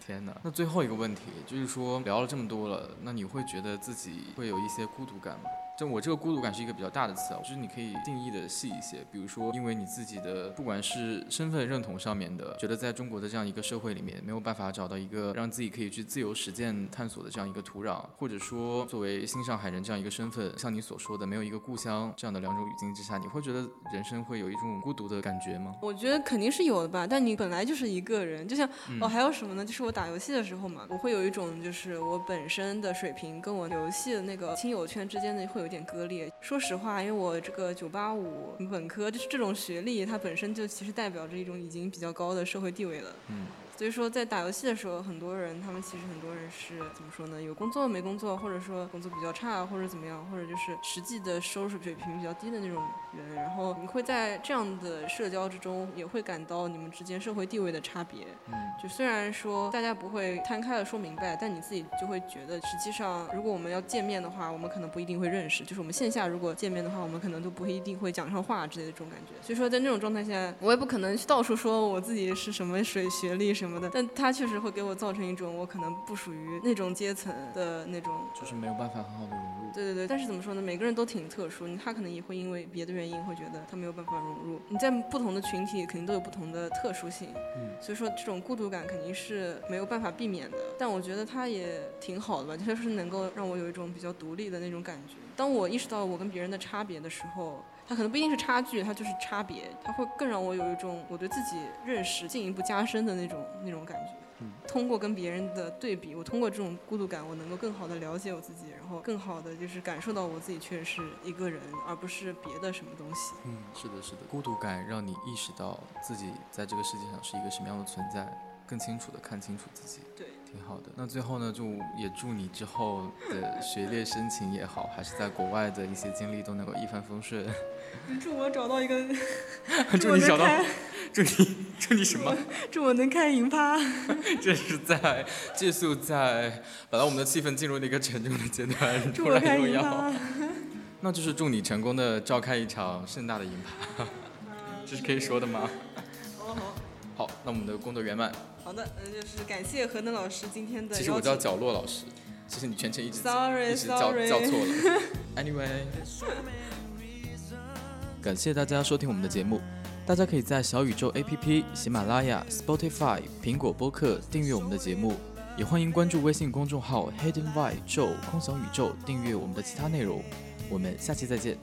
天哪！那最后一个问题就是说，聊了这么多了，那你会觉得自己会有一些孤独感吗？就我这个孤独感是一个比较大的词啊，就是你可以定义的细一些，比如说因为你自己的不管是身份认同上面的，觉得在中国的这样一个社会里面没有办法找到一个让自己可以去自由实践探索的这样一个土壤，或者说作为新上海人这样一个身份，像你所说的没有一个故乡这样的两种语境之下，你会觉得人生会有一种孤独的感觉吗？我觉得肯定是有的吧，但你本来就是一个人，就像、嗯哦，还有什么呢？就是我打游戏的时候嘛，我会有一种就是我本身的水平跟我游戏的那个亲友圈之间的会有一有点割裂。说实话，因为我这个九八五本科就是这种学历，它本身就其实代表着一种已经比较高的社会地位了。嗯。所以说，在打游戏的时候，很多人他们其实很多人是怎么说呢？有工作没工作，或者说工作比较差，或者怎么样，或者就是实际的收入水平比较低的那种人。然后你会在这样的社交之中，也会感到你们之间社会地位的差别。嗯。就虽然说大家不会摊开了说明白，但你自己就会觉得，实际上如果我们要见面的话，我们可能不一定会认识。就是我们线下如果见面的话，我们可能都不一定会讲上话之类的这种感觉。所以说，在那种状态下，我也不可能去到处说我自己是什么水学历什么的，但他确实会给我造成一种我可能不属于那种阶层的那种就是没有办法很好的融入。对对对，但是怎么说呢？每个人都挺特殊，他可能也会因为别的原因会觉得他没有办法融入。你在不同的群体肯定都有不同的特殊性，嗯所以说这种孤独感肯定是没有办法避免的。但我觉得他也挺好的吧，(laughs) 就是能够让我有一种比较独立的那种感觉。当我意识到我跟别人的差别的时候，它可能不一定是差距，它就是差别，它会更让我有一种我对自己认识进一步加深的那种那种感觉。嗯通过跟别人的对比，我通过这种孤独感，我能够更好的了解我自己，然后更好的就是感受到我自己确实是一个人，而不是别的什么东西。嗯，是的，是的，孤独感让你意识到自己在这个世界上是一个什么样的存在，更清楚的看清楚自己，对，挺好的。那最后呢，就也祝你之后的学业申请也好，还是在国外的一些经历都能够一帆风顺。祝我找到一个，(laughs) 祝你找到，(laughs) 祝你祝你什么？(laughs) 祝我能开银趴。这是在借宿在本来我们的气氛进入了一个沉重的阶段，突祝我开然又要银趴。，那就是祝你成功的召开一场盛大的银趴，这是可以说的吗？好好。好，那我们的工作圆满。好的，那就是感谢何能老师今天的。其实我叫角落老师，其实你全程一直 Sorry，一直叫 sorry 叫错了。Anyway，感谢大家收听我们的节目。大家可以在小宇宙 APP、喜马拉雅、Spotify、苹果播客订阅我们的节目，也欢迎关注微信公众号 Hidden Vibe 宙空想宇宙，订阅我们的其他内容。我们下期再见。